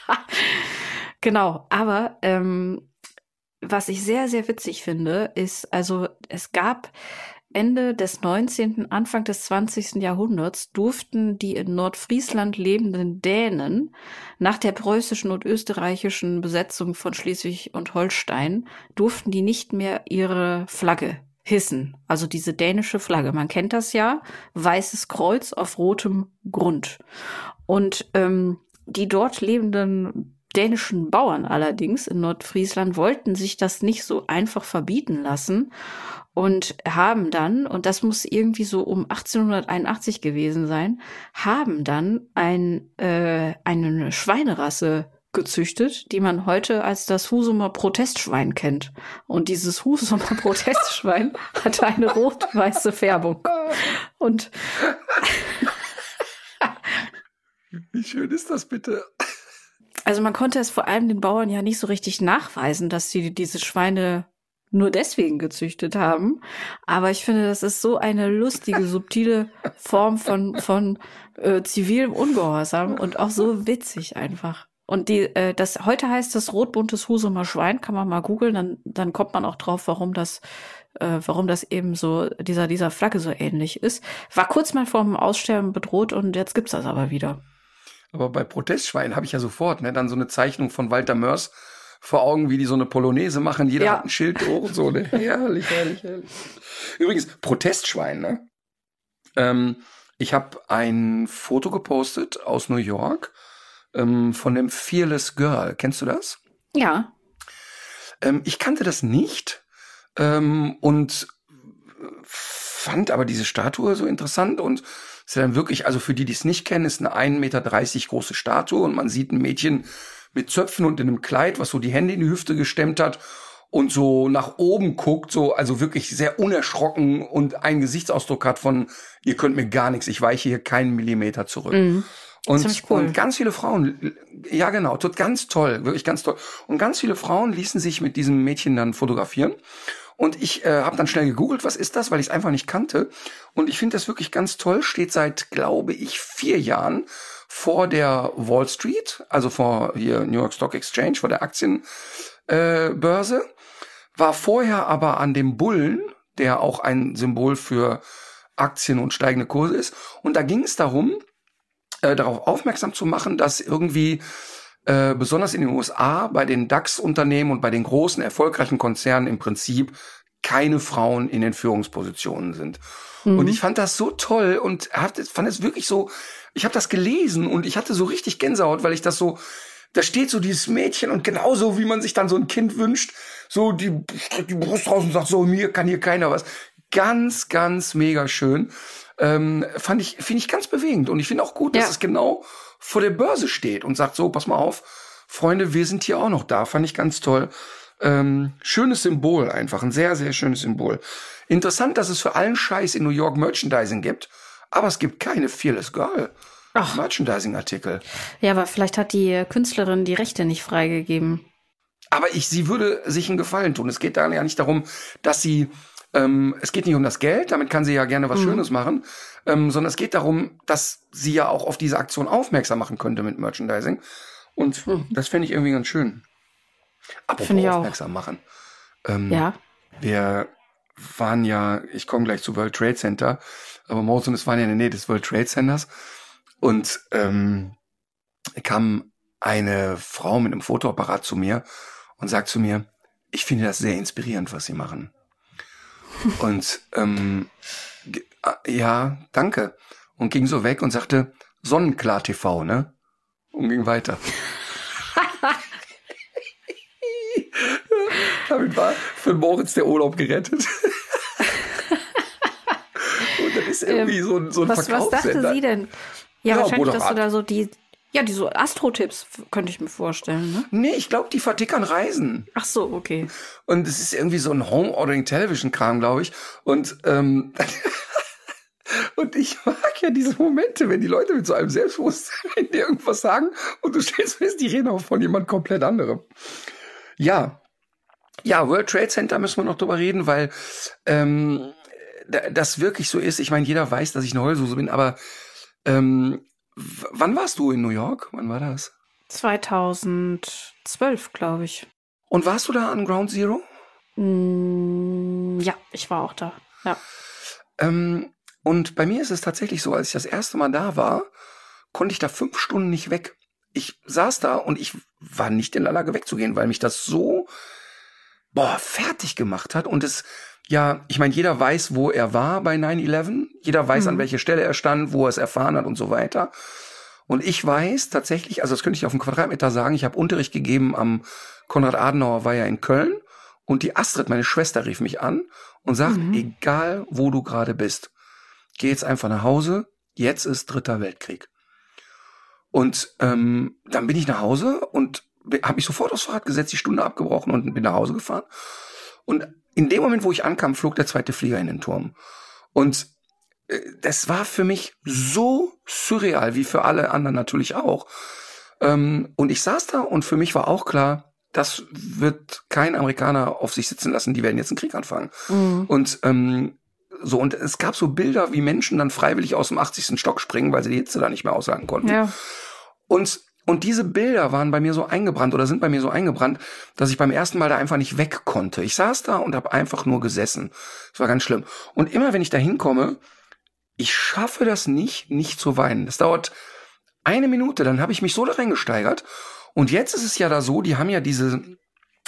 C: genau, aber ähm, was ich sehr, sehr witzig finde, ist, also es gab Ende des 19., Anfang des 20. Jahrhunderts durften die in Nordfriesland lebenden Dänen nach der preußischen und österreichischen Besetzung von Schleswig und Holstein durften die nicht mehr ihre Flagge hissen, also diese dänische Flagge. Man kennt das ja, weißes Kreuz auf rotem Grund. Und ähm, die dort lebenden dänischen Bauern allerdings in Nordfriesland wollten sich das nicht so einfach verbieten lassen und haben dann, und das muss irgendwie so um 1881 gewesen sein, haben dann ein, äh, eine Schweinerasse gezüchtet, die man heute als das Husumer Protestschwein kennt. Und dieses Husumer Protestschwein hatte eine rot-weiße Färbung. Und
B: wie schön ist das bitte?
C: Also man konnte es vor allem den Bauern ja nicht so richtig nachweisen, dass sie diese Schweine nur deswegen gezüchtet haben. Aber ich finde, das ist so eine lustige, subtile Form von, von äh, zivilem Ungehorsam und auch so witzig einfach. Und die, äh, das heute heißt das rotbuntes Husumer Schwein, kann man mal googeln, dann, dann kommt man auch drauf, warum das, äh, warum das eben so dieser dieser Flagge so ähnlich ist. War kurz mal vor dem Aussterben bedroht und jetzt gibt's das aber wieder.
B: Aber bei Protestschwein habe ich ja sofort, ne, dann so eine Zeichnung von Walter Mörs vor Augen, wie die so eine Polonaise machen. Jeder ja. hat ein Schild hoch und so. Ne? herrlich, herrlich, herrlich. Übrigens, Protestschwein, ne? Ähm, ich habe ein Foto gepostet aus New York ähm, von dem Fearless Girl. Kennst du das?
C: Ja.
B: Ähm, ich kannte das nicht ähm, und fand aber diese Statue so interessant und ist ja dann wirklich, also für die, die es nicht kennen, ist eine 1,30 Meter große Statue und man sieht ein Mädchen mit Zöpfen und in einem Kleid, was so die Hände in die Hüfte gestemmt hat und so nach oben guckt, so, also wirklich sehr unerschrocken und einen Gesichtsausdruck hat von, ihr könnt mir gar nichts, ich weiche hier keinen Millimeter zurück. Mhm. Und, cool. und ganz viele Frauen, ja genau, tut ganz toll, wirklich ganz toll. Und ganz viele Frauen ließen sich mit diesem Mädchen dann fotografieren. Und ich äh, habe dann schnell gegoogelt, was ist das, weil ich es einfach nicht kannte. Und ich finde das wirklich ganz toll. Steht seit, glaube ich, vier Jahren vor der Wall Street, also vor hier New York Stock Exchange, vor der Aktienbörse. Äh, war vorher aber an dem Bullen, der auch ein Symbol für Aktien und steigende Kurse ist. Und da ging es darum, äh, darauf aufmerksam zu machen, dass irgendwie äh, besonders in den USA bei den DAX-Unternehmen und bei den großen erfolgreichen Konzernen im Prinzip keine Frauen in den Führungspositionen sind. Mhm. Und ich fand das so toll und hab, fand es wirklich so, ich habe das gelesen und ich hatte so richtig Gänsehaut, weil ich das so, da steht so dieses Mädchen und genauso wie man sich dann so ein Kind wünscht, so die die Brust raus und sagt so, mir kann hier keiner was. Ganz, ganz mega schön ähm, fand ich, finde ich ganz bewegend. Und ich finde auch gut, dass ja. es genau vor der Börse steht und sagt so, pass mal auf, Freunde, wir sind hier auch noch da. Fand ich ganz toll. Ähm, schönes Symbol einfach, ein sehr, sehr schönes Symbol. Interessant, dass es für allen Scheiß in New York Merchandising gibt, aber es gibt keine Fearless Girl. Merchandising-Artikel.
C: Ja, aber vielleicht hat die Künstlerin die Rechte nicht freigegeben.
B: Aber ich, sie würde sich einen Gefallen tun. Es geht da ja nicht darum, dass sie ähm, es geht nicht um das Geld, damit kann sie ja gerne was mhm. Schönes machen, ähm, sondern es geht darum, dass sie ja auch auf diese Aktion aufmerksam machen könnte mit Merchandising. Und mhm. das fände ich irgendwie ganz schön. Apropos aufmerksam machen.
C: Ähm, ja.
B: Wir waren ja, ich komme gleich zu World Trade Center, aber Moritz und es waren ja in der Nähe des World Trade Centers und ähm, kam eine Frau mit einem Fotoapparat zu mir und sagt zu mir, ich finde das sehr inspirierend, was Sie machen. Und ähm, ja, danke. Und ging so weg und sagte, Sonnenklar TV, ne? Und ging weiter. Damit war für Moritz der Urlaub gerettet. und das ist irgendwie ähm, so ein, so ein
C: was, was dachte sie denn? Ja, ja wahrscheinlich, Moderat. dass du da so die, ja, die so Astro-Tipps könnte ich mir vorstellen, ne?
B: Nee, ich glaube, die vertickern Reisen.
C: Ach so, okay.
B: Und es ist irgendwie so ein Home-Ordering-Television-Kram, glaube ich. Und, ähm, und ich mag ja diese Momente, wenn die Leute mit so einem Selbstbewusstsein dir irgendwas sagen und du stellst fest, die reden auch von jemand komplett anderem. Ja, ja, World Trade Center müssen wir noch drüber reden, weil ähm, das wirklich so ist. Ich meine, jeder weiß, dass ich eine Heulsuse bin, aber ähm, wann warst du in New York? Wann war das?
C: 2012, glaube ich.
B: Und warst du da an Ground Zero?
C: Mm, ja, ich war auch da. Ja.
B: Ähm, und bei mir ist es tatsächlich so, als ich das erste Mal da war, konnte ich da fünf Stunden nicht weg. Ich saß da und ich war nicht in der Lage wegzugehen, weil mich das so boah, fertig gemacht hat und es ja, ich meine, jeder weiß, wo er war bei 9-11. Jeder weiß, mhm. an welcher Stelle er stand, wo er es erfahren hat und so weiter. Und ich weiß tatsächlich, also das könnte ich auf dem Quadratmeter sagen, ich habe Unterricht gegeben am Konrad Adenauer war ja in Köln und die Astrid, meine Schwester, rief mich an und sagt, mhm. egal wo du gerade bist, geh jetzt einfach nach Hause, jetzt ist dritter Weltkrieg. Und ähm, dann bin ich nach Hause und habe mich sofort aufs Fahrrad gesetzt, die Stunde abgebrochen und bin nach Hause gefahren. Und in dem Moment, wo ich ankam, flog der zweite Flieger in den Turm. Und äh, das war für mich so surreal, wie für alle anderen natürlich auch. Ähm, und ich saß da und für mich war auch klar, das wird kein Amerikaner auf sich sitzen lassen, die werden jetzt einen Krieg anfangen. Mhm. Und ähm, so, und es gab so Bilder, wie Menschen dann freiwillig aus dem 80. Stock springen, weil sie die Hitze da nicht mehr aushalten konnten. Ja. Und und diese Bilder waren bei mir so eingebrannt oder sind bei mir so eingebrannt, dass ich beim ersten Mal da einfach nicht weg konnte. Ich saß da und habe einfach nur gesessen. Das war ganz schlimm. Und immer wenn ich da hinkomme, ich schaffe das nicht, nicht zu weinen. Das dauert eine Minute, dann habe ich mich so da reingesteigert. Und jetzt ist es ja da so, die haben ja diese,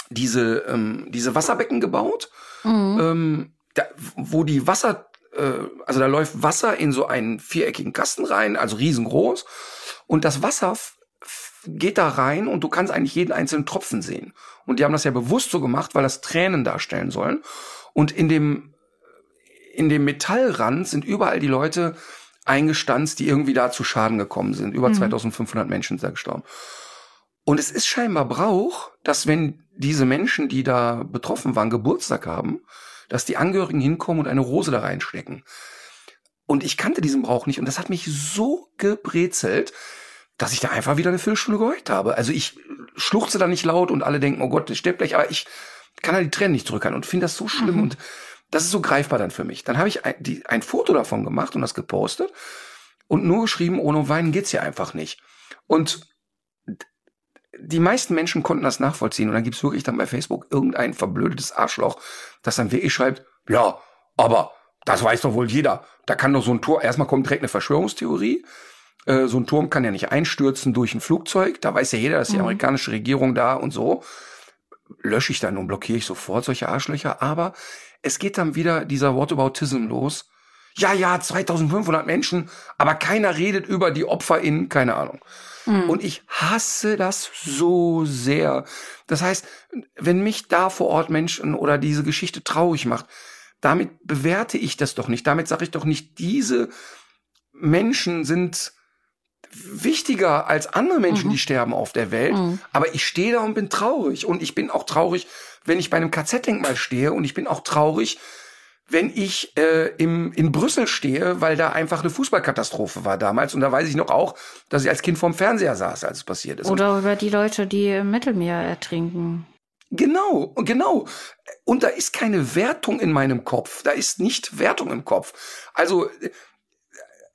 B: diese, ähm, diese Wasserbecken gebaut, mhm. ähm, da, wo die Wasser, äh, also da läuft Wasser in so einen viereckigen Kasten rein, also riesengroß. Und das Wasser geht da rein und du kannst eigentlich jeden einzelnen Tropfen sehen. Und die haben das ja bewusst so gemacht, weil das Tränen darstellen sollen. Und in dem, in dem Metallrand sind überall die Leute eingestanzt, die irgendwie da zu Schaden gekommen sind. Über mhm. 2500 Menschen sind da gestorben. Und es ist scheinbar Brauch, dass wenn diese Menschen, die da betroffen waren, Geburtstag haben, dass die Angehörigen hinkommen und eine Rose da reinstecken. Und ich kannte diesen Brauch nicht und das hat mich so gebrezelt, dass ich da einfach wieder eine Viertelstunde geheult habe. Also ich schluchze da nicht laut und alle denken, oh Gott, das stirbt gleich, aber ich kann da die Tränen nicht zurückhalten und finde das so schlimm mhm. und das ist so greifbar dann für mich. Dann habe ich ein, die, ein Foto davon gemacht und das gepostet und nur geschrieben, ohne Weinen geht's hier einfach nicht. Und die meisten Menschen konnten das nachvollziehen und dann gibt's wirklich dann bei Facebook irgendein verblödetes Arschloch, das dann wirklich schreibt, ja, aber das weiß doch wohl jeder. Da kann doch so ein Tor, erstmal kommt direkt eine Verschwörungstheorie, äh, so ein Turm kann ja nicht einstürzen durch ein Flugzeug. Da weiß ja jeder, dass die mhm. amerikanische Regierung da und so. Lösche ich dann und blockiere ich sofort solche Arschlöcher. Aber es geht dann wieder dieser Whataboutism los. Ja, ja, 2500 Menschen, aber keiner redet über die Opfer in, keine Ahnung. Mhm. Und ich hasse das so sehr. Das heißt, wenn mich da vor Ort Menschen oder diese Geschichte traurig macht, damit bewerte ich das doch nicht. Damit sage ich doch nicht, diese Menschen sind wichtiger als andere Menschen, mhm. die sterben auf der Welt. Mhm. Aber ich stehe da und bin traurig. Und ich bin auch traurig, wenn ich bei einem KZ-Denkmal stehe. Und ich bin auch traurig, wenn ich äh, im, in Brüssel stehe, weil da einfach eine Fußballkatastrophe war damals. Und da weiß ich noch auch, dass ich als Kind vorm Fernseher saß, als es passiert ist.
C: Oder über die Leute, die im Mittelmeer ertrinken.
B: Genau, genau. Und da ist keine Wertung in meinem Kopf. Da ist nicht Wertung im Kopf. Also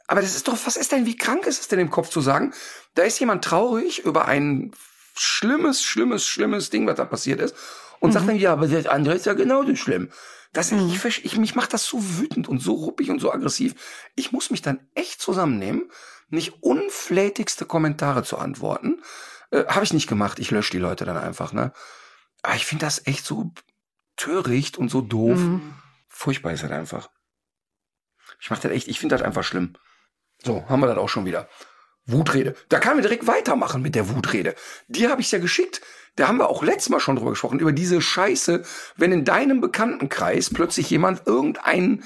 B: aber das ist doch, was ist denn, wie krank ist es denn im Kopf zu sagen, da ist jemand traurig über ein schlimmes, schlimmes, schlimmes Ding, was da passiert ist. und sagt dann, ja, aber das andere ist ja genauso schlimm. Das, ich, ich, ich, mich macht das so wütend und so ruppig und so aggressiv. Ich muss mich dann echt zusammennehmen, nicht unflätigste Kommentare zu antworten. Äh, Habe ich nicht gemacht. Ich lösche die Leute dann einfach, ne? Aber ich finde das echt so töricht und so doof.
C: Mhm.
B: Furchtbar ist das einfach. Ich mach das echt, ich finde das einfach schlimm. So, haben wir das auch schon wieder. Wutrede. Da kann wir direkt weitermachen mit der Wutrede. Die habe ich ja geschickt. Da haben wir auch letztes Mal schon drüber gesprochen, über diese Scheiße, wenn in deinem Bekanntenkreis plötzlich jemand irgendeinen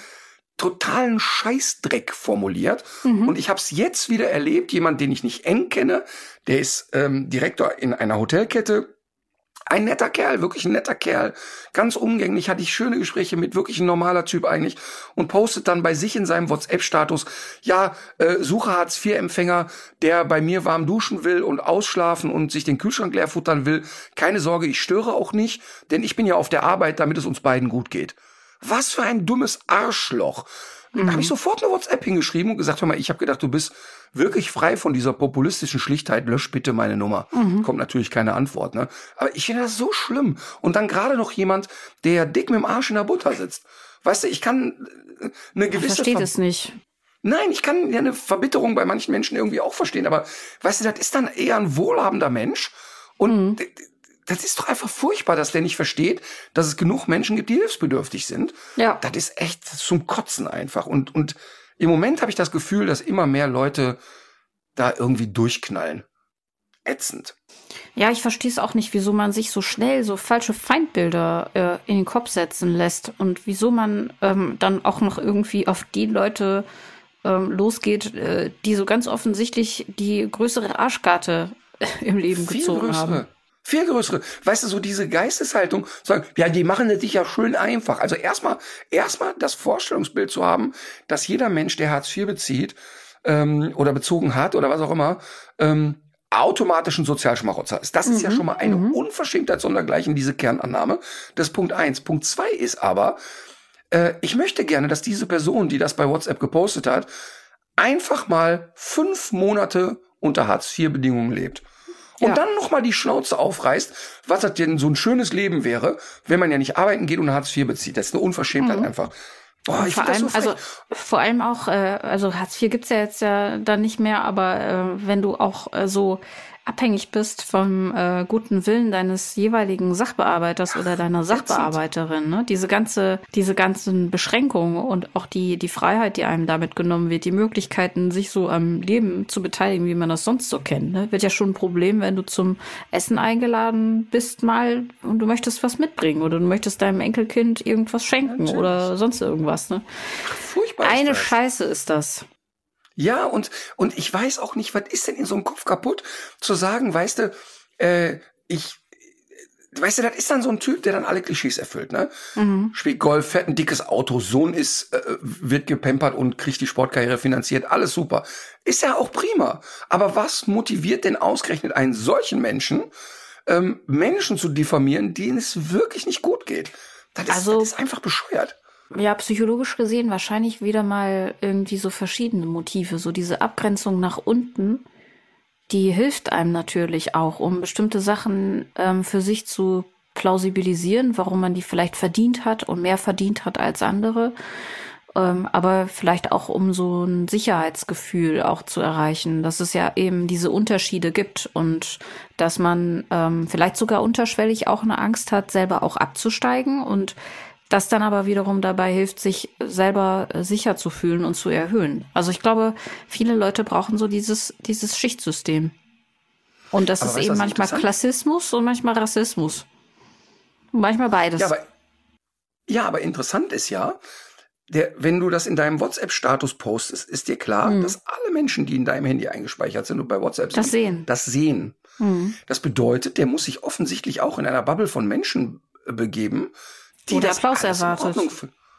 B: totalen Scheißdreck formuliert. Und ich habe es jetzt wieder erlebt, jemand, den ich nicht eng kenne, der ist ähm, Direktor in einer Hotelkette, ein netter Kerl, wirklich ein netter Kerl. Ganz umgänglich, hatte ich schöne Gespräche mit, wirklich ein normaler Typ eigentlich. Und postet dann bei sich in seinem WhatsApp-Status, ja, äh, suche Hartz-IV-Empfänger, der bei mir warm duschen will und ausschlafen und sich den Kühlschrank leer futtern will. Keine Sorge, ich störe auch nicht, denn ich bin ja auf der Arbeit, damit es uns beiden gut geht. Was für ein dummes Arschloch. Da habe ich sofort eine WhatsApp hingeschrieben und gesagt, hör mal, ich habe gedacht, du bist wirklich frei von dieser populistischen Schlichtheit, lösch bitte meine Nummer. Kommt natürlich keine Antwort, ne? Aber ich finde das so schlimm. Und dann gerade noch jemand, der dick mit dem Arsch in der Butter sitzt. Weißt du, ich kann äh, eine
C: Ich
B: gewisse
C: verstehe
B: Ver-
C: es nicht.
B: Nein, ich kann ja eine Verbitterung bei manchen Menschen irgendwie auch verstehen, aber weißt du, das ist dann eher ein wohlhabender Mensch und d- das ist doch einfach furchtbar, dass der nicht versteht, dass es genug Menschen gibt, die hilfsbedürftig sind.
C: Ja.
B: Das ist echt zum Kotzen einfach und und im Moment habe ich das Gefühl, dass immer mehr Leute da irgendwie durchknallen. Ätzend.
C: Ja, ich verstehe es auch nicht, wieso man sich so schnell so falsche Feindbilder äh, in den Kopf setzen lässt und wieso man ähm, dann auch noch irgendwie auf die Leute ähm, losgeht, äh, die so ganz offensichtlich die größere Arschkarte im Leben
B: Viel
C: gezogen
B: größere.
C: haben.
B: Viel größere. Weißt du, so diese Geisteshaltung, sagen, ja, die machen es sich ja schön einfach. Also erstmal, erstmal das Vorstellungsbild zu haben, dass jeder Mensch, der Hartz IV bezieht, ähm, oder bezogen hat oder was auch immer, ähm, automatisch ein Sozialschmarotzer ist. Das ist ja schon mal eine Unverschämtheit sondergleichen, diese Kernannahme. Das ist Punkt eins. Punkt zwei ist aber, äh, ich möchte gerne, dass diese Person, die das bei WhatsApp gepostet hat, einfach mal fünf Monate unter Hartz-IV-Bedingungen lebt. Und
C: Ja.
B: dann noch mal die Schnauze aufreißt, was das denn so ein schönes Leben wäre, wenn man ja nicht arbeiten geht und Hartz IV bezieht. Das ist eine Unverschämtheit einfach. Boah, ich
C: vor
B: find das
C: allem,
B: so
C: also vor allem auch, äh, also Hartz IV gibt's ja jetzt ja dann nicht mehr, aber äh, wenn du auch äh, so abhängig bist vom äh, guten Willen deines jeweiligen Sachbearbeiters oder deiner Sachbearbeiterin, ne? diese ganze, diese ganzen Beschränkungen und auch die die Freiheit, die einem damit genommen wird, die Möglichkeiten, sich so am Leben zu beteiligen, wie man das sonst so kennt, ne? wird ja schon ein Problem, wenn du zum Essen eingeladen bist mal und du möchtest was mitbringen oder du möchtest deinem Enkelkind irgendwas schenken
B: Natürlich.
C: oder sonst irgendwas. Ne?
B: Furchtbar ist
C: Eine. Scheiße ist das.
B: Ja, und, und ich weiß auch nicht, was ist denn in so einem Kopf kaputt, zu sagen, weißt du, äh, ich, weißt du, das ist dann so ein Typ, der dann alle Klischees erfüllt, ne? Spielt Golf, fährt ein dickes Auto, Sohn ist, äh, wird gepampert und kriegt die Sportkarriere finanziert, alles super. Ist ja auch prima. Aber was motiviert denn ausgerechnet einen solchen Menschen, ähm, Menschen zu diffamieren, denen es wirklich nicht gut geht? Das ist,
C: Also-
B: das ist einfach bescheuert.
C: Ja, psychologisch gesehen wahrscheinlich wieder mal irgendwie so verschiedene Motive. So diese Abgrenzung nach unten, die hilft einem natürlich auch, um bestimmte Sachen ähm, für sich zu plausibilisieren, warum man die vielleicht verdient hat und mehr verdient hat als andere. Ähm, aber vielleicht auch um so ein Sicherheitsgefühl auch zu erreichen, dass es ja eben diese Unterschiede gibt und dass man ähm, vielleicht sogar unterschwellig auch eine Angst hat, selber auch abzusteigen und das dann aber wiederum dabei hilft, sich selber sicher zu fühlen und zu erhöhen. Also ich glaube, viele Leute brauchen so dieses, dieses Schichtsystem. Und das
B: Aber
C: ist
B: weißt
C: eben manchmal Klassismus und manchmal Rassismus. Und manchmal beides.
B: Ja, aber, ja, aber interessant ist ja, der, wenn du das in deinem WhatsApp-Status postest, ist dir klar, dass alle Menschen, die in deinem Handy eingespeichert sind und bei WhatsApp
C: Das
B: sind,
C: sehen.
B: das sehen.
C: Mhm.
B: Das bedeutet, der muss sich offensichtlich auch in einer Bubble von Menschen äh, begeben, die
C: Oder Applaus erwartet.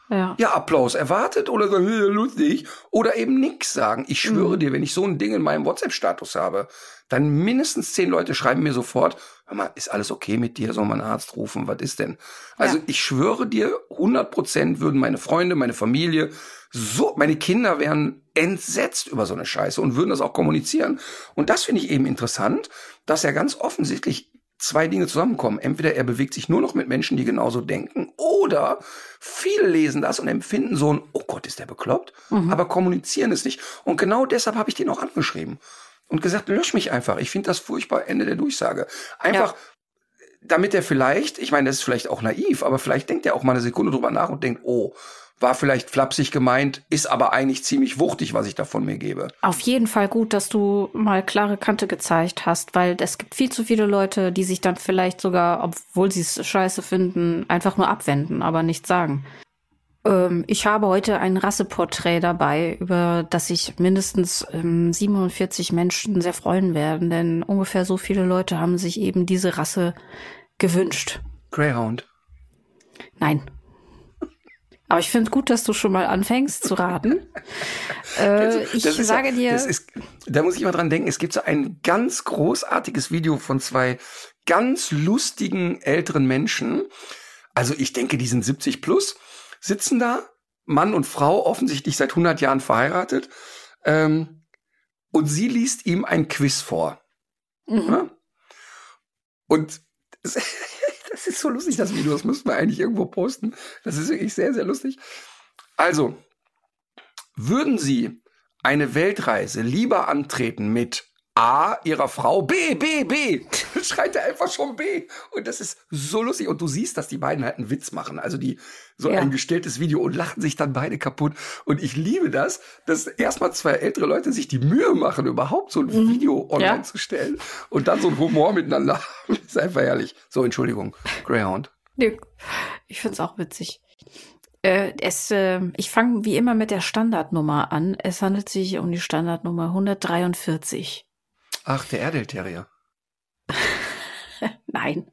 C: Ja.
B: Ja, Applaus erwartet oder "Hey, lustig. Oder eben nix sagen. Ich schwöre dir, wenn ich so ein Ding in meinem WhatsApp-Status habe, dann mindestens zehn Leute schreiben mir sofort, hör mal, ist alles okay mit dir? Soll man einen Arzt rufen? Was ist denn? Also
C: Ja.
B: ich schwöre dir, 100 Prozent würden meine Freunde, meine Familie, so, meine Kinder wären entsetzt über so eine Scheiße und würden das auch kommunizieren. Und das finde ich eben interessant, dass er ganz offensichtlich zwei Dinge zusammenkommen. Entweder er bewegt sich nur noch mit Menschen, die genauso denken, oder viele lesen das und empfinden so ein, oh Gott, ist der bekloppt, mhm. aber kommunizieren es nicht. Und genau deshalb habe ich den auch angeschrieben und gesagt, lösch mich einfach. Ich finde das furchtbar, Ende der Durchsage. Einfach, ja. damit er vielleicht, ich meine, das ist vielleicht auch naiv, aber vielleicht denkt er auch mal eine Sekunde drüber nach und denkt, oh, war vielleicht flapsig gemeint, ist aber eigentlich ziemlich wuchtig, was ich da von mir gebe.
C: Auf jeden Fall gut, dass du mal klare Kante gezeigt hast, weil es gibt viel zu viele Leute, die sich dann vielleicht sogar, obwohl sie es scheiße finden, einfach nur abwenden, aber nichts sagen. Ähm, ich habe heute ein Rasseporträt dabei, über das sich mindestens ähm, 47 Menschen sehr freuen werden, denn ungefähr so viele Leute haben sich eben diese Rasse gewünscht.
B: Greyhound.
C: Nein. Aber ich finde gut, dass du schon mal anfängst zu raten. äh, ich sage ja, dir.
B: Ist, da muss ich mal dran denken, es gibt so ein ganz großartiges Video von zwei ganz lustigen älteren Menschen. Also ich denke, die sind 70 plus, sitzen da, Mann und Frau, offensichtlich seit 100 Jahren verheiratet. Ähm, und sie liest ihm ein Quiz vor. Mhm. Ja? Und Das ist so lustig, das Video. Das müssten wir eigentlich irgendwo posten. Das ist wirklich sehr, sehr lustig. Also, würden Sie eine Weltreise lieber antreten mit A, ihrer Frau, B, B, B. Schreit er einfach schon B. Und das ist so lustig. Und du siehst, dass die beiden halt einen Witz machen. Also die, so ja. ein gestelltes Video und lachen sich dann beide kaputt. Und ich liebe das, dass erstmal zwei ältere Leute sich die Mühe machen, überhaupt so ein mhm. Video online ja. zu stellen. Und dann so ein Humor miteinander haben. ist einfach herrlich. So, Entschuldigung. Greyhound.
C: Nee, ich find's auch witzig. Äh, es, äh, ich fange wie immer mit der Standardnummer an. Es handelt sich um die Standardnummer 143.
B: Ach, der Erdel Terrier.
C: Nein.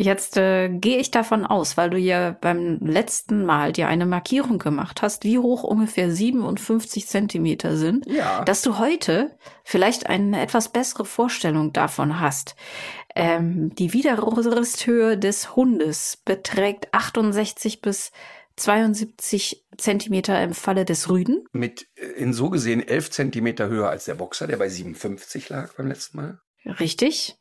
C: Jetzt äh, gehe ich davon aus, weil du ja beim letzten Mal dir eine Markierung gemacht hast, wie hoch ungefähr 57 Zentimeter sind, ja. dass du heute vielleicht eine etwas bessere Vorstellung davon hast. Ähm, die Widerristhöhe des Hundes beträgt 68 bis 72 Zentimeter im Falle des Rüden.
B: Mit äh, in so gesehen 11 Zentimeter höher als der Boxer, der bei 57 lag beim letzten Mal.
C: Richtig.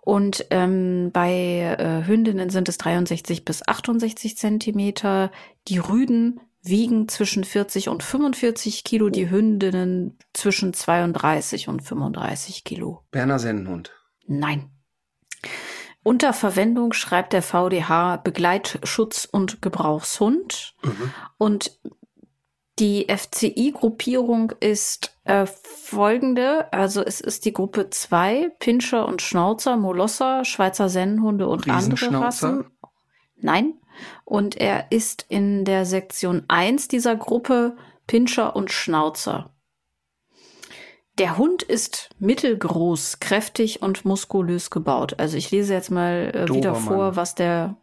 C: Und ähm, bei äh, Hündinnen sind es 63 bis 68 Zentimeter. Die Rüden wiegen zwischen 40 und 45 Kilo, die Hündinnen zwischen 32 und 35 Kilo.
B: Berner Sennenhund.
C: Nein. Unter Verwendung schreibt der VDH Begleitschutz- und Gebrauchshund. Mhm. Und die FCI-Gruppierung ist äh, folgende. Also es ist die Gruppe 2, Pinscher und Schnauzer, Molosser, Schweizer Sennenhunde und andere Rassen. Nein. Und er ist in der Sektion 1 dieser Gruppe Pinscher und Schnauzer. Der Hund ist mittelgroß, kräftig und muskulös gebaut. Also ich lese jetzt mal äh, wieder vor, was der.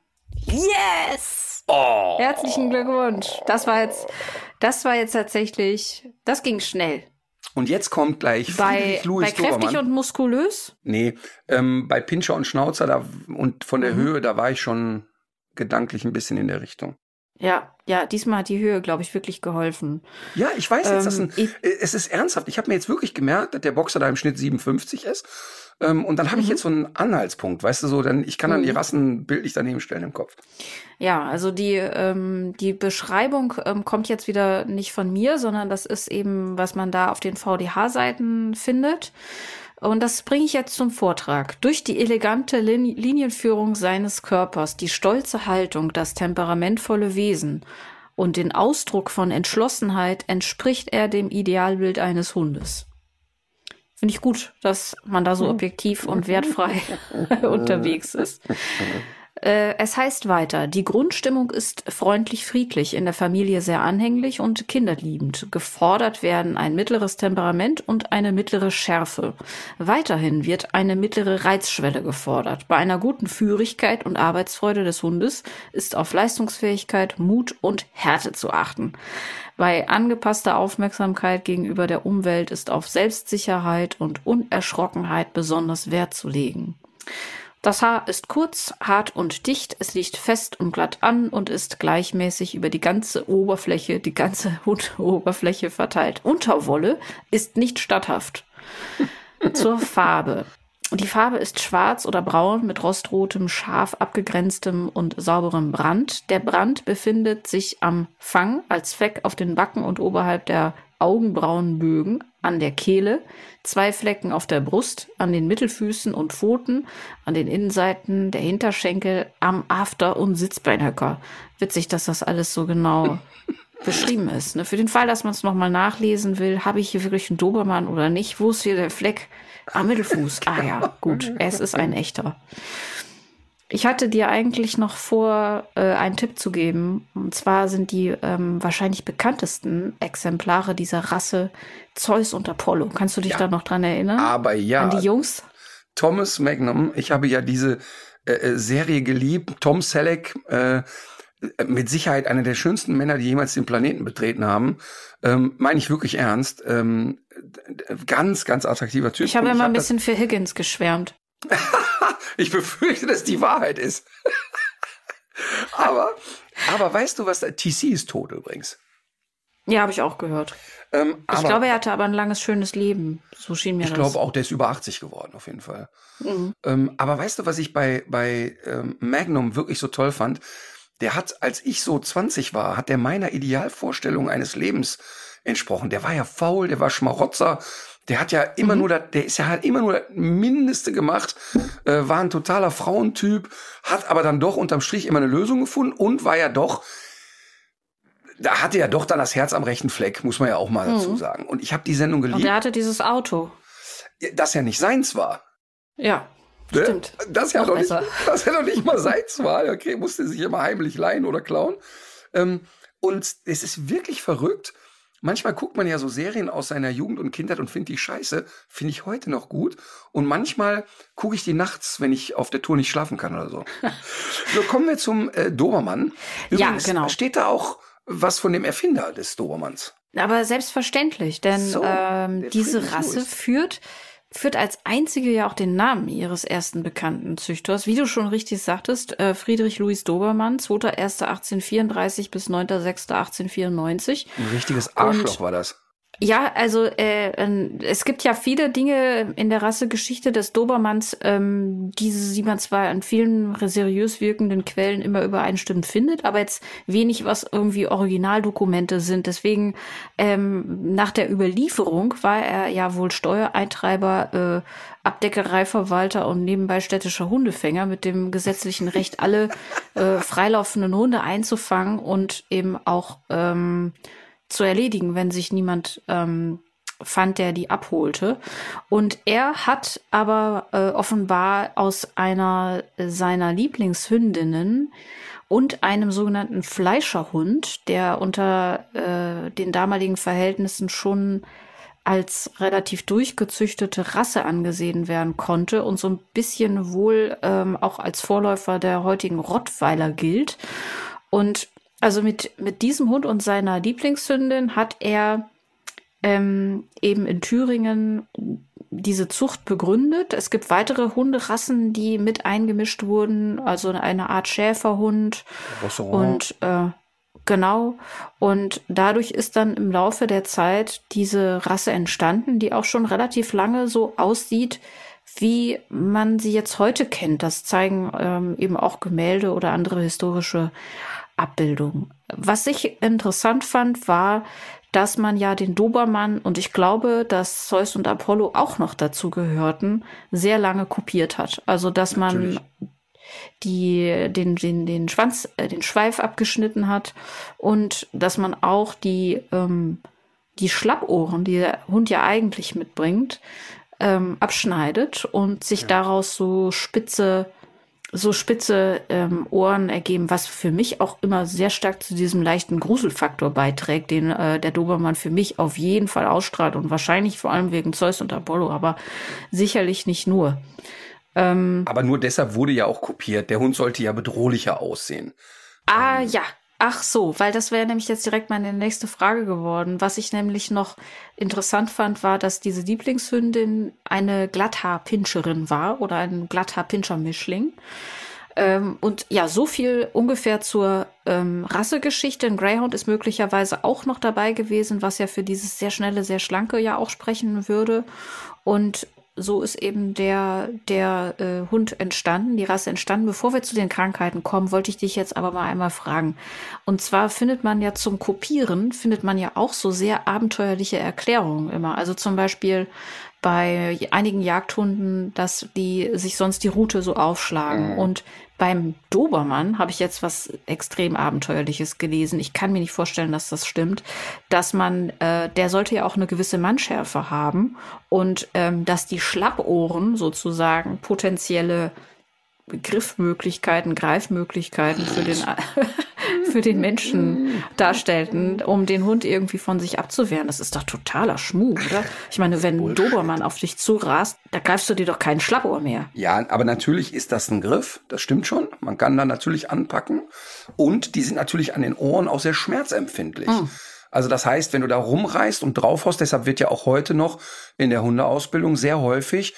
C: Yes! Oh. Herzlichen Glückwunsch. Das war jetzt, das war jetzt tatsächlich, das ging schnell.
B: Und jetzt kommt gleich
C: bei, Louis bei kräftig Dobermann. und muskulös?
B: Nee, ähm, bei Pinscher und Schnauzer da, und von der mhm. Höhe, da war ich schon gedanklich ein bisschen in der Richtung.
C: Ja, ja, diesmal hat die Höhe, glaube ich, wirklich geholfen.
B: Ja, ich weiß jetzt, ähm, dass ein, es ist ernsthaft. Ich habe mir jetzt wirklich gemerkt, dass der Boxer da im Schnitt 57 ist. Ähm, und dann habe ich mhm. jetzt so einen Anhaltspunkt, weißt du so, denn ich kann dann die mhm. Rassen bildlich daneben stellen im Kopf.
C: Ja, also die, ähm, die Beschreibung ähm, kommt jetzt wieder nicht von mir, sondern das ist eben, was man da auf den VDH-Seiten findet. Und das bringe ich jetzt zum Vortrag. Durch die elegante Lin Linienführung seines Körpers, die stolze Haltung, das temperamentvolle Wesen und den Ausdruck von Entschlossenheit entspricht er dem Idealbild eines Hundes. Finde ich gut, dass man da so objektiv und wertfrei unterwegs ist. Äh, es heißt weiter, die Grundstimmung ist freundlich friedlich, in der Familie sehr anhänglich und kinderliebend. Gefordert werden ein mittleres Temperament und eine mittlere Schärfe. Weiterhin wird eine mittlere Reizschwelle gefordert. Bei einer guten Führigkeit und Arbeitsfreude des Hundes ist auf Leistungsfähigkeit, Mut und Härte zu achten. Bei angepasster Aufmerksamkeit gegenüber der Umwelt ist auf Selbstsicherheit und Unerschrockenheit besonders Wert zu legen. Das Haar ist kurz, hart und dicht, es liegt fest und glatt an und ist gleichmäßig über die ganze Oberfläche, die ganze Oberfläche verteilt. Unterwolle ist nicht statthaft. Zur Farbe. Die Farbe ist schwarz oder braun mit rostrotem, scharf abgegrenztem und sauberem Brand. Der Brand befindet sich am Fang als Fleck auf den Backen und oberhalb der Augenbrauenbögen, an der Kehle, zwei Flecken auf der Brust, an den Mittelfüßen und Pfoten, an den Innenseiten der Hinterschenkel, am After- und Sitzbeinhöcker. Witzig, dass das alles so genau beschrieben ist. Ne? Für den Fall, dass man es nochmal nachlesen will, habe ich hier wirklich einen Dobermann oder nicht? Wo ist hier der Fleck? Am Mittelfuß. Ah ja, gut. Es ist ein echter. Ich hatte dir eigentlich noch vor, äh, einen Tipp zu geben. Und zwar sind die ähm, wahrscheinlich bekanntesten Exemplare dieser Rasse Zeus und Apollo. Kannst du dich
B: Ja.
C: da noch dran erinnern?
B: Aber ja,
C: An die Jungs?
B: Thomas Magnum, ich habe ja diese äh, äh, Serie geliebt. Tom Selleck, äh, mit Sicherheit einer der schönsten Männer, die jemals den Planeten betreten haben. Ähm, Meine ich wirklich ernst. Ähm, ganz, ganz attraktiver Typ.
C: Ich habe immer ein
B: hab das-
C: bisschen für Higgins geschwärmt.
B: Ich befürchte, dass die Wahrheit ist. aber, aber weißt du was? da- TC ist tot übrigens.
C: Ja, habe ich auch gehört.
B: Ähm,
C: Ich
B: aber
C: glaube, er hatte aber ein langes, schönes Leben. So schien mir
B: ich
C: das.
B: glaube auch, der ist über 80 geworden, auf jeden Fall.
C: Mhm.
B: Ähm, aber weißt du, was ich bei, bei ähm, Magnum wirklich so toll fand? Der hat, als ich so 20 war, hat der meiner Idealvorstellung eines Lebens entsprochen. Der war ja faul, der war Schmarotzer, der hat ja immer nur, das, der ist ja halt immer nur das Mindeste gemacht, äh, war ein totaler Frauentyp, hat aber dann doch unterm Strich immer eine Lösung gefunden und war ja doch, da hatte er doch dann das Herz am rechten Fleck, muss man ja auch mal dazu sagen. Und ich habe die Sendung
C: Und
B: geliebt,
C: er hatte dieses Auto.
B: das ja nicht seins war.
C: Ja,
B: Ne?
C: stimmt.
B: Das ja doch nicht, das ja doch nicht mal seins war. Okay, musste sich immer heimlich leihen oder klauen. Ähm, und es ist wirklich verrückt. Manchmal guckt man ja so Serien aus seiner Jugend und Kindheit und findet die scheiße. Finde ich heute noch gut. Und manchmal gucke ich die nachts, wenn ich auf der Tour nicht schlafen kann oder so. so, kommen wir zum äh, Dobermann.
C: Ja,
B: Übrigens,
C: genau.
B: Steht da auch was von dem Erfinder des Dobermanns?
C: Aber selbstverständlich, denn
B: So,
C: ähm, diese Rasse
B: Louis.
C: führt, führt als einzige ja auch den Namen ihres ersten bekannten Züchters. Wie du schon richtig sagtest, äh, Friedrich Louis Dobermann, 2.1.1834 bis 9.6.1894.
B: Ein richtiges Arschloch war das.
C: Ja, also äh, ähm, es gibt ja viele Dinge in der Rassegeschichte des Dobermanns, ähm, diese, die man zwar in vielen seriös wirkenden Quellen immer übereinstimmend findet, aber jetzt wenig, was irgendwie Originaldokumente sind. Deswegen ähm, nach der Überlieferung war er ja wohl Steuereintreiber, äh, Abdeckereiverwalter und nebenbei städtischer Hundefänger mit dem gesetzlichen Recht, alle äh, freilaufenden Hunde einzufangen und eben auch ähm, zu erledigen, wenn sich niemand ähm, fand, der die abholte. Und er hat aber äh, offenbar aus einer seiner Lieblingshündinnen und einem sogenannten Fleischerhund, der unter äh, den damaligen Verhältnissen schon als relativ durchgezüchtete Rasse angesehen werden konnte und so ein bisschen wohl ähm, auch als Vorläufer der heutigen Rottweiler gilt. Und also mit, mit diesem Hund und seiner Lieblingshündin hat er ähm, eben in Thüringen diese Zucht begründet. Es gibt weitere Hunderassen, die mit eingemischt wurden, also eine Art Schäferhund und äh, genau. Und dadurch ist dann im Laufe der Zeit diese Rasse entstanden, die auch schon relativ lange so aussieht, wie man sie jetzt heute kennt. Das zeigen ähm, eben auch Gemälde oder andere historische Abbildungen. Was ich interessant fand, war, dass man ja den Dobermann und ich glaube, dass Zeus und Apollo auch noch dazu gehörten, sehr lange kopiert hat. Also dass man
B: Natürlich.
C: die den den den Schwanz äh, den Schweif abgeschnitten hat und dass man auch die ähm, die Schlappohren, die der Hund ja eigentlich mitbringt, ähm, abschneidet und sich daraus so spitze so spitze ähm, Ohren ergeben, was für mich auch immer sehr stark zu diesem leichten Gruselfaktor beiträgt, den äh, der Dobermann für mich auf jeden Fall ausstrahlt und wahrscheinlich vor allem wegen Zeus und Apollo, aber sicherlich nicht nur.
B: Aber nur deshalb wurde ja auch kopiert. Der Hund sollte ja bedrohlicher aussehen.
C: Ah ja, ach so, weil das wäre nämlich jetzt direkt meine nächste Frage geworden. Was ich nämlich noch interessant fand, war, dass diese Lieblingshündin eine Glatthaarpinscherin war oder ein Glatthaarpinscher-Mischling. Ähm, und ja, so viel ungefähr zur ähm, Rassegeschichte. Ein Greyhound ist möglicherweise auch noch dabei gewesen, was ja für dieses sehr schnelle, sehr schlanke ja auch sprechen würde. Und so ist eben der, der äh, Hund entstanden, die Rasse entstanden. Bevor wir zu den Krankheiten kommen, wollte ich dich jetzt aber mal einmal fragen. Und zwar findet man ja zum Kopieren, findet man ja auch so sehr abenteuerliche Erklärungen immer. Also zum Beispiel bei einigen Jagdhunden, dass die sich sonst die Route so aufschlagen. Mhm. Und beim Dobermann habe ich jetzt was extrem Abenteuerliches gelesen. Ich kann mir nicht vorstellen, dass das stimmt, dass man, äh, der sollte ja auch eine gewisse Mannschärfe haben und ähm, dass die Schlappohren sozusagen potenzielle Griffmöglichkeiten, Greifmöglichkeiten für den, für den Menschen darstellten, um den Hund irgendwie von sich abzuwehren. Das ist doch totaler Schmuh, oder? Ich meine, wenn ein Dobermann auf dich zurast, da greifst du dir doch keinen Schlappohr mehr.
B: Ja, aber natürlich ist das ein Griff, das stimmt schon. Man kann da natürlich anpacken. Und die sind natürlich an den Ohren auch sehr schmerzempfindlich. Mhm. Also das heißt, wenn du da rumreißt und draufhaust, deshalb wird ja auch heute noch in der Hundeausbildung sehr häufig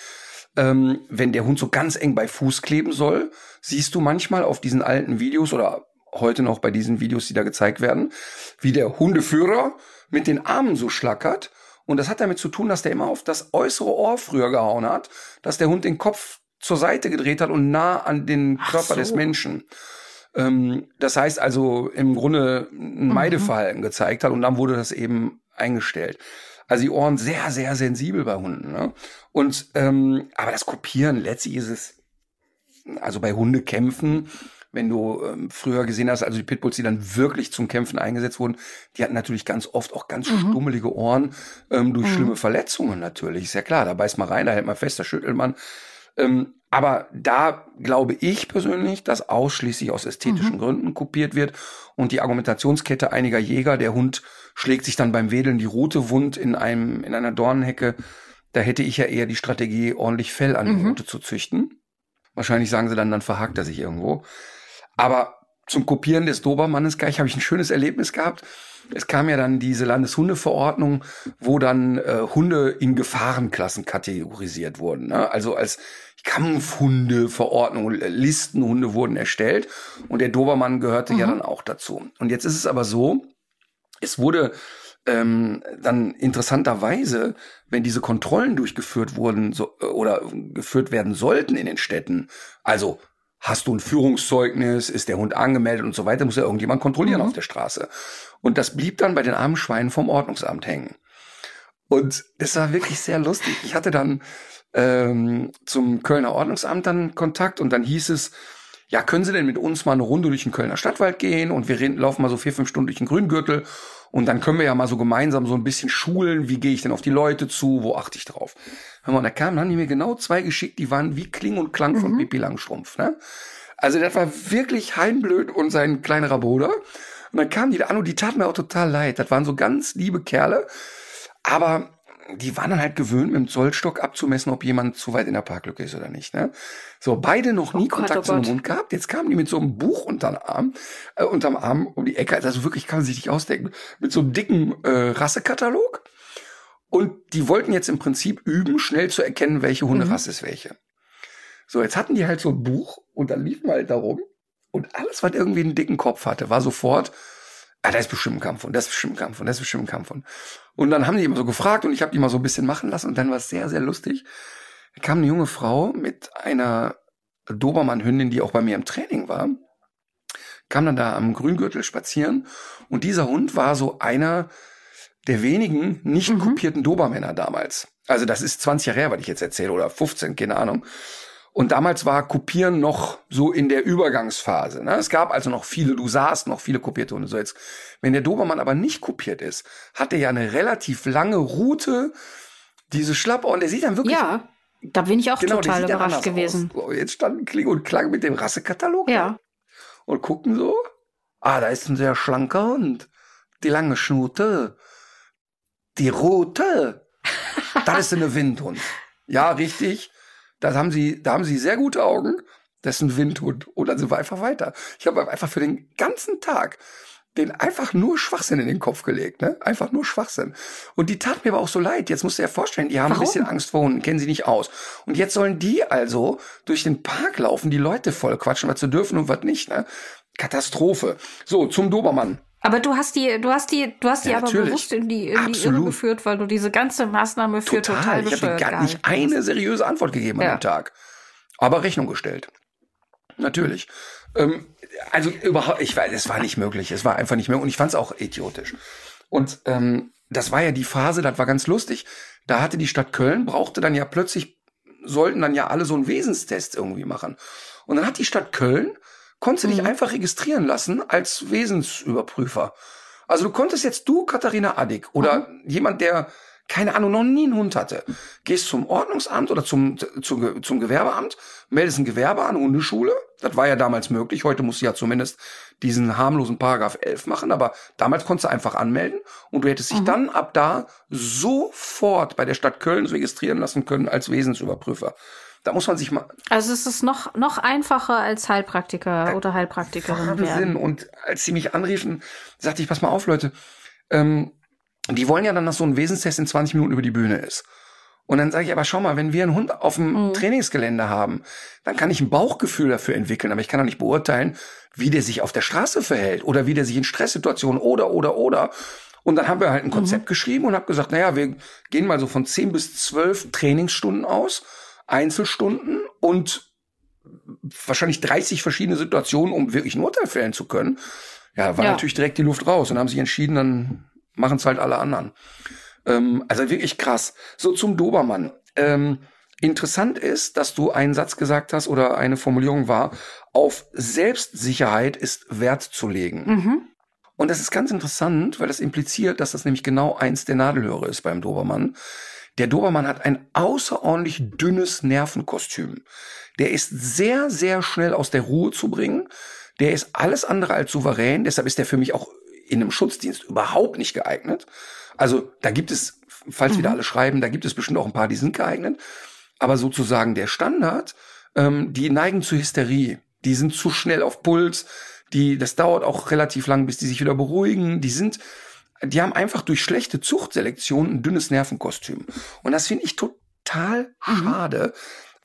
B: ähm, wenn der Hund so ganz eng bei Fuß kleben soll, siehst du manchmal auf diesen alten Videos oder heute noch bei diesen Videos, die da gezeigt werden, wie der Hundeführer mit den Armen so schlackert. Und das hat damit zu tun, dass der immer auf das äußere Ohr früher gehauen hat, dass der Hund den Kopf zur Seite gedreht hat und nah an den Körper so. des Menschen. Ähm, das heißt also im Grunde ein mhm. Meideverhalten mhm. gezeigt hat und dann wurde das eben eingestellt. Also die Ohren sehr, sehr sensibel bei Hunden. Ne? Und ähm, aber das Kopieren, letztlich ist es, also bei Hundekämpfen, wenn du ähm, früher gesehen hast, also die Pitbulls, die dann wirklich zum Kämpfen eingesetzt wurden, die hatten natürlich ganz oft auch ganz mhm. stummelige Ohren ähm, durch mhm. schlimme Verletzungen natürlich. Ist ja klar, da beißt man rein, da hält man fest, da schüttelt man. Ähm, aber da glaube ich persönlich, dass ausschließlich aus ästhetischen mhm. Gründen kopiert wird und die Argumentationskette einiger Jäger, der Hund schlägt sich dann beim Wedeln die rote Wund in einem, in einer Dornenhecke. Da hätte ich ja eher die Strategie, ordentlich Fell an die mhm. Rute zu züchten. Wahrscheinlich sagen sie dann, dann verhakt er sich irgendwo. Aber zum Kopieren des Dobermannes gleich habe ich ein schönes Erlebnis gehabt. Es kam ja dann diese Landeshundeverordnung, wo dann äh, Hunde in Gefahrenklassen kategorisiert wurden. Ne? Also als Kampfhundeverordnung, Listenhunde wurden erstellt und der Dobermann gehörte mhm. ja dann auch dazu. Und jetzt ist es aber so, es wurde ähm, dann interessanterweise, wenn diese Kontrollen durchgeführt wurden so, äh, oder geführt werden sollten in den Städten, also hast du ein Führungszeugnis, ist der Hund angemeldet und so weiter, muss ja irgendjemand kontrollieren mhm. auf der Straße. Und das blieb dann bei den armen Schweinen vom Ordnungsamt hängen. Und es war wirklich sehr lustig. Ich hatte dann ähm, zum Kölner Ordnungsamt dann Kontakt und dann hieß es, ja, können Sie denn mit uns mal eine Runde durch den Kölner Stadtwald gehen und wir reden, laufen mal so vier, fünf Stunden durch den Grüngürtel und dann können wir ja mal so gemeinsam so ein bisschen schulen, wie gehe ich denn auf die Leute zu, wo achte ich drauf. Hör mal, da kamen, haben die mir genau zwei geschickt, die waren wie Kling und Klang von mhm. Pippi Langstrumpf. Ne? Also das war wirklich Heinblöd und sein kleinerer Bruder. Und dann kamen die da an und die taten mir auch total leid. Das waren so ganz liebe Kerle. Aber die waren dann halt gewöhnt, mit dem Zollstock abzumessen, ob jemand zu weit in der Parklücke ist oder nicht. Ne? So, beide noch nie oh Kontakt Gott, oh zu Hund gehabt. Jetzt kamen die mit so einem Buch unterm Arm, äh, unterm Arm um die Ecke. Also wirklich kann man sich nicht ausdenken. Mit so einem dicken äh, Rassekatalog. Und die wollten jetzt im Prinzip üben, schnell zu erkennen, welche Hunderasse mhm. ist welche. So, jetzt hatten die halt so ein Buch und dann liefen wir halt darum. Und alles, was irgendwie einen dicken Kopf hatte, war sofort, ah, da ist bestimmt ein Kampf und das ist bestimmt ein Kampf und das ist bestimmt ein Kampf und. Und dann haben die immer so gefragt und ich habe die mal so ein bisschen machen lassen und dann war es sehr, sehr lustig. Da kam eine junge Frau mit einer Dobermann-Hündin, die auch bei mir im Training war, kam dann da am Grüngürtel spazieren und dieser Hund war so einer der wenigen nicht mhm. kopierten Dobermänner damals. Also das ist 20 Jahre her, was ich jetzt erzähle, oder 15, keine Ahnung. Und damals war Kopieren noch so in der Übergangsphase. Ne? Es gab also noch viele, du sahst noch viele kopierte Hunde. So jetzt, wenn der Dobermann aber nicht kopiert ist, hat er ja eine relativ lange Route, diese Schlapper und der sieht dann wirklich.
C: Ja, da bin ich auch genau, total überrascht gewesen.
B: Aus. Jetzt standen Kling und Klang mit dem Rassekatalog.
C: Ja.
B: Und gucken so. Ah, da ist ein sehr schlanker Hund. Die lange Schnute. Die Route. das ist eine Windhund. Ja, richtig. Das haben sie, da haben sie sehr gute Augen. Das ist ein Windhund. Und dann sind wir einfach weiter. Ich habe einfach für den ganzen Tag den einfach nur Schwachsinn in den Kopf gelegt, ne? Einfach nur Schwachsinn. Und die tat mir aber auch so leid. Jetzt musst du dir vorstellen, die haben Warum? ein bisschen Angst vor Hunden, kennen sie nicht aus. Und jetzt sollen die also durch den Park laufen, die Leute voll quatschen, was sie dürfen und was nicht, ne? Katastrophe. So, zum Dobermann.
C: Aber du hast die, du hast die, du hast die
B: Ja,
C: aber
B: natürlich.
C: bewusst in die, in die Irre geführt, weil du diese ganze Maßnahme für total,
B: Ich habe gar nicht eine seriöse Antwort gegeben an
C: Ja.
B: dem Tag. Aber Rechnung gestellt. Natürlich. Ähm, also überhaupt, ich weiß, es war nicht möglich. Es war einfach nicht möglich. Und ich fand es auch idiotisch. Und ähm, das war ja die Phase, das war ganz lustig. Da hatte die Stadt Köln, brauchte dann ja plötzlich, sollten dann ja alle so einen Wesenstest irgendwie machen. Und dann hat die Stadt Köln, konnte dich einfach registrieren lassen als Wesensüberprüfer. Also du konntest jetzt du, Katharina Addig, oder jemand, der, keine Ahnung, noch nie einen Hund hatte, gehst zum Ordnungsamt oder zum, zum, zum Gewerbeamt, meldest ein Gewerbe an, Hundeschule. Das war ja damals möglich. Heute musst du ja zumindest diesen harmlosen Paragraph 11 machen, aber damals konntest du einfach anmelden und du hättest dich dann ab da sofort bei der Stadt Köln registrieren lassen können als Wesensüberprüfer. Da muss man sich mal
C: Also es ist noch, noch einfacher als Heilpraktiker oder Heilpraktikerin
B: Wahnsinn.
C: werden.
B: Und als sie mich anriefen, sagte ich, pass mal auf, Leute, ähm, die wollen ja dann, dass so ein Wesenstest in 20 Minuten über die Bühne ist. Und dann sage ich, aber schau mal, wenn wir einen Hund auf dem
C: Mhm.
B: Trainingsgelände haben, dann kann ich ein Bauchgefühl dafür entwickeln, aber ich kann doch nicht beurteilen, wie der sich auf der Straße verhält oder wie der sich in Stresssituationen oder, oder, oder. Und dann haben wir halt ein Konzept geschrieben und habe gesagt, naja, wir gehen mal so von 10 bis 12 Trainingsstunden aus, Einzelstunden und wahrscheinlich 30 verschiedene Situationen, um wirklich ein Urteil fällen zu können. Ja, war
C: Ja.
B: natürlich direkt die Luft raus und haben sich entschieden, dann machen es halt alle anderen. Ähm, also wirklich krass. So zum Dobermann. Ähm, interessant ist, dass du einen Satz gesagt hast oder eine Formulierung war, auf Selbstsicherheit ist Wert zu legen.
C: Mhm.
B: Und das ist ganz interessant, weil das impliziert, dass das nämlich genau eins der Nadelhöre ist beim Dobermann. Der Dobermann hat ein außerordentlich dünnes Nervenkostüm. Der ist sehr, sehr schnell aus der Ruhe zu bringen. Der ist alles andere als souverän. Deshalb ist der für mich auch in einem Schutzdienst überhaupt nicht geeignet. Also da gibt es, falls wieder alle schreiben, da gibt es bestimmt auch ein paar, die sind geeignet. Aber sozusagen der Standard, ähm, die neigen zu Hysterie. Die sind zu schnell auf Puls. Die, das dauert auch relativ lang, bis die sich wieder beruhigen. Die sind, die haben einfach durch schlechte Zuchtselektion ein dünnes Nervenkostüm. Und das finde ich total schade,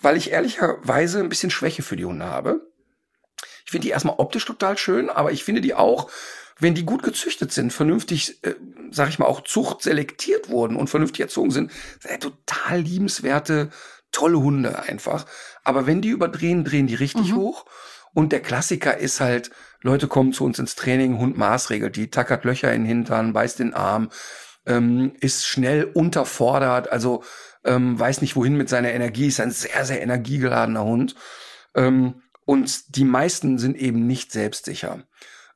B: weil ich ehrlicherweise ein bisschen Schwäche für die Hunde habe. Ich finde die erstmal optisch total schön, aber ich finde die auch, wenn die gut gezüchtet sind, vernünftig, äh, sag ich mal, auch zuchtselektiert wurden und vernünftig erzogen sind, sind total liebenswerte, tolle Hunde einfach. Aber wenn die überdrehen, drehen die richtig hoch. Und der Klassiker ist halt, Leute kommen zu uns ins Training, Hund maßregelt, die tackert Löcher in den Hintern, beißt den Arm, ähm, ist schnell unterfordert, also ähm, weiß nicht wohin mit seiner Energie, ist ein sehr, sehr energiegeladener Hund. Ähm, und die meisten sind eben nicht selbstsicher.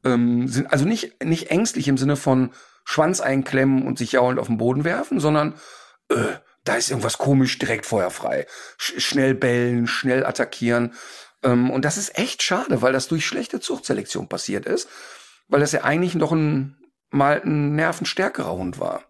B: Ähm, sind also nicht, nicht ängstlich im Sinne von Schwanz einklemmen und sich jaulend auf den Boden werfen, sondern äh, da ist irgendwas komisch, direkt feuerfrei. Sch schnell bellen, schnell attackieren. Ähm, und das ist echt schade, weil das durch schlechte Zuchtselektion passiert ist, weil das ja eigentlich doch ein, mal ein nervenstärkerer Hund war.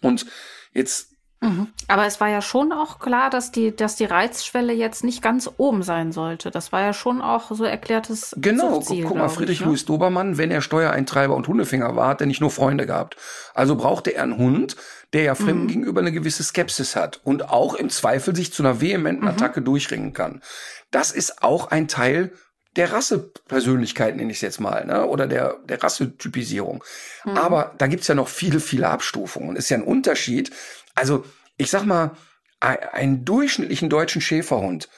B: Und jetzt
C: Mhm. Aber es war ja schon auch klar, dass die, dass die Reizschwelle jetzt nicht ganz oben sein sollte. Das war ja schon auch so erklärtes
B: Genau,
C: Zuchtziel,
B: guck mal, Friedrich
C: ich, ne?
B: Louis Dobermann, wenn er Steuereintreiber und Hundefinger war, hat er nicht nur Freunde gehabt. Also brauchte er einen Hund, der ja Fremden gegenüber eine gewisse Skepsis hat und auch im Zweifel sich zu einer vehementen Attacke durchringen kann. Das ist auch ein Teil der Rassepersönlichkeit, nenne ich es jetzt mal, ne? oder der, der Rassetypisierung. Aber da gibt's ja noch viele, viele Abstufungen. Ist ja ein Unterschied. Also, ich sag mal, ein- einen durchschnittlichen deutschen Schäferhund,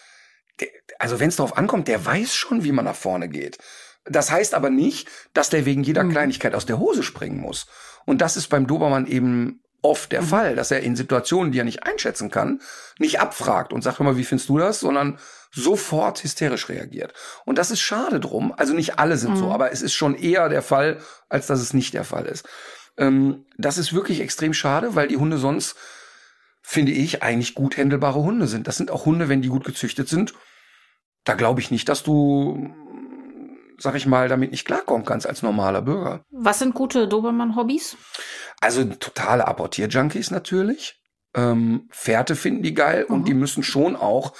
B: der, also wenn es darauf ankommt, der weiß schon, wie man nach vorne geht. Das heißt aber nicht, dass der wegen jeder Kleinigkeit aus der Hose springen muss. Und das ist beim Dobermann eben oft der Fall, dass er in Situationen, die er nicht einschätzen kann, nicht abfragt und sagt, mal, wie findest du das, sondern sofort hysterisch reagiert. Und das ist schade drum. Also nicht alle sind so, aber es ist schon eher der Fall, als dass es nicht der Fall ist. Ähm, das ist wirklich extrem schade, weil die Hunde sonst, finde ich, eigentlich gut händelbare Hunde sind. Das sind auch Hunde, wenn die gut gezüchtet sind. Da glaube ich nicht, dass du, sag ich mal, damit nicht klarkommen kannst als normaler Bürger.
C: Was sind gute Dobermann-Hobbys?
B: Also totale Apportier-Junkies natürlich. Ähm, Pferde finden die geil und die müssen schon auch,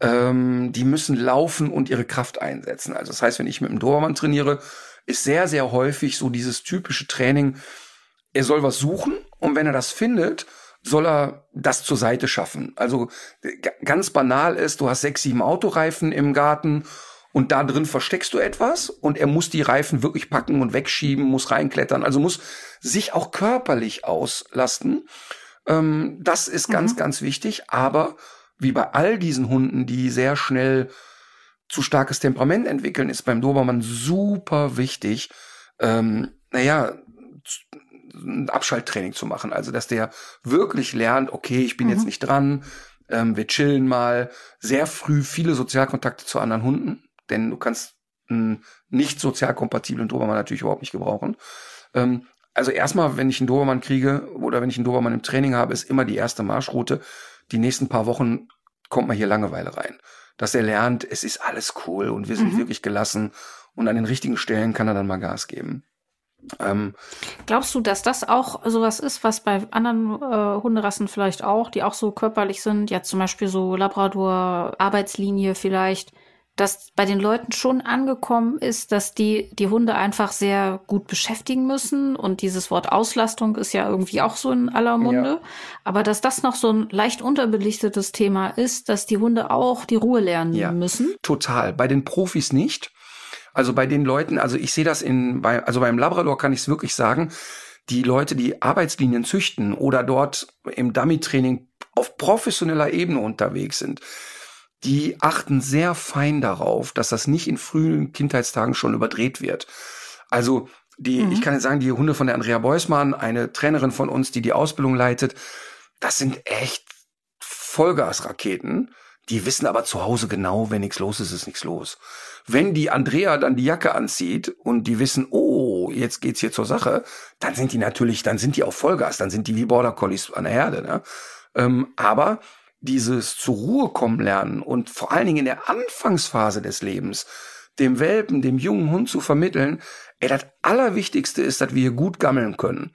B: ähm, die müssen laufen und ihre Kraft einsetzen. Also das heißt, wenn ich mit einem Dobermann trainiere, ist sehr, sehr häufig so dieses typische Training, er soll was suchen und wenn er das findet, soll er das zur Seite schaffen. Also g- ganz banal ist, du hast sechs, sieben Autoreifen im Garten und da drin versteckst du etwas und er muss die Reifen wirklich packen und wegschieben, muss reinklettern, also muss sich auch körperlich auslasten. Ähm, das ist ganz, mhm. ganz wichtig, aber wie bei all diesen Hunden, die sehr schnell zu starkes Temperament entwickeln, ist beim Dobermann super wichtig, ähm, naja, ein Abschalttraining zu machen. Also, dass der wirklich lernt, okay, ich bin mhm. jetzt nicht dran, ähm, wir chillen mal, sehr früh viele Sozialkontakte zu anderen Hunden, denn du kannst einen nicht sozial kompatiblen Dobermann natürlich überhaupt nicht gebrauchen. Ähm, also erstmal, wenn ich einen Dobermann kriege oder wenn ich einen Dobermann im Training habe, ist immer die erste Marschroute. Die nächsten paar Wochen kommt man hier Langeweile rein. Dass er lernt, es ist alles cool und wir sind mhm. wirklich gelassen und an den richtigen Stellen kann er dann mal Gas geben.
C: Ähm, Glaubst du, dass das auch sowas ist, was bei anderen äh, Hunderassen vielleicht auch, die auch so körperlich sind, ja zum Beispiel so Labrador, Arbeitslinie vielleicht, dass bei den Leuten schon angekommen ist, dass die die Hunde einfach sehr gut beschäftigen müssen und dieses Wort Auslastung ist ja irgendwie auch so in aller Munde, ja. aber dass das noch so ein leicht unterbelichtetes Thema ist, dass die Hunde auch die Ruhe lernen ja, müssen.
B: Total, bei den Profis nicht. Also bei den Leuten, also ich sehe das in, bei, also beim Labrador kann ich es wirklich sagen, die Leute, die Arbeitslinien züchten oder dort im Dummy-Training auf professioneller Ebene unterwegs sind, die achten sehr fein darauf, dass das nicht in frühen Kindheitstagen schon überdreht wird. Also die, mhm. ich kann jetzt sagen, die Hunde von der Andrea Beusmann, eine Trainerin von uns, die die Ausbildung leitet, das sind echt Vollgasraketen. Die wissen aber zu Hause genau, wenn nichts los ist, ist nichts los. Wenn die Andrea dann die Jacke anzieht und die wissen, oh, jetzt geht's hier zur Sache, dann sind die natürlich, dann sind die auf Vollgas, dann sind die wie Border Collies an der Herde. Ne? Ähm, aber dieses zur Ruhe kommen lernen und vor allen Dingen in der Anfangsphase des Lebens dem Welpen, dem jungen Hund zu vermitteln, ey, das Allerwichtigste ist, dass wir hier gut gammeln können.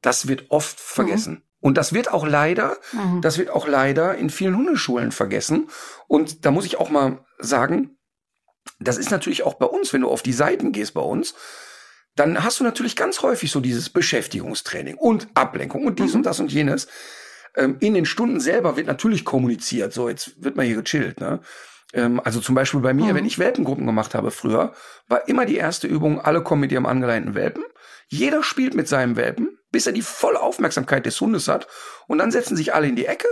B: Das wird oft vergessen. Mhm. Und das wird auch leider, mhm. das wird auch leider in vielen Hundeschulen vergessen. Und da muss ich auch mal sagen, das ist natürlich auch bei uns, wenn du auf die Seiten gehst bei uns, dann hast du natürlich ganz häufig so dieses Beschäftigungstraining und Ablenkung und dies mhm. und das und jenes. Ähm, in den Stunden selber wird natürlich kommuniziert. So, jetzt wird mal hier gechillt, ne? Ähm, also zum Beispiel bei mir, mhm. wenn ich Welpengruppen gemacht habe früher, war immer die erste Übung, alle kommen mit ihrem angeleinten Welpen. Jeder spielt mit seinem Welpen, bis er die volle Aufmerksamkeit des Hundes hat. Und dann setzen sich alle in die Ecke,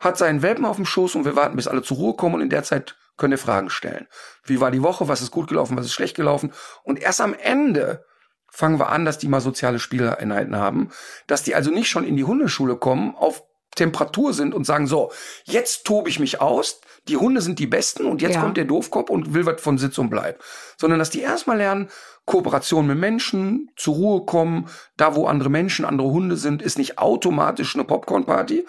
B: hat seinen Welpen auf dem Schoß und wir warten, bis alle zur Ruhe kommen und in der Zeit könnt ihr Fragen stellen. Wie war die Woche? Was ist gut gelaufen? Was ist schlecht gelaufen? Und erst am Ende fangen wir an, dass die mal soziale Spieleinheiten haben, dass die also nicht schon in die Hundeschule kommen, auf Temperatur sind und sagen, so, jetzt tobe ich mich aus, die Hunde sind die Besten und jetzt ja. kommt der Doofkopf und will was von Sitz und Bleib. Sondern dass die erstmal lernen, Kooperation mit Menschen, zur Ruhe kommen, da wo andere Menschen, andere Hunde sind, ist nicht automatisch eine Popcorn-Party,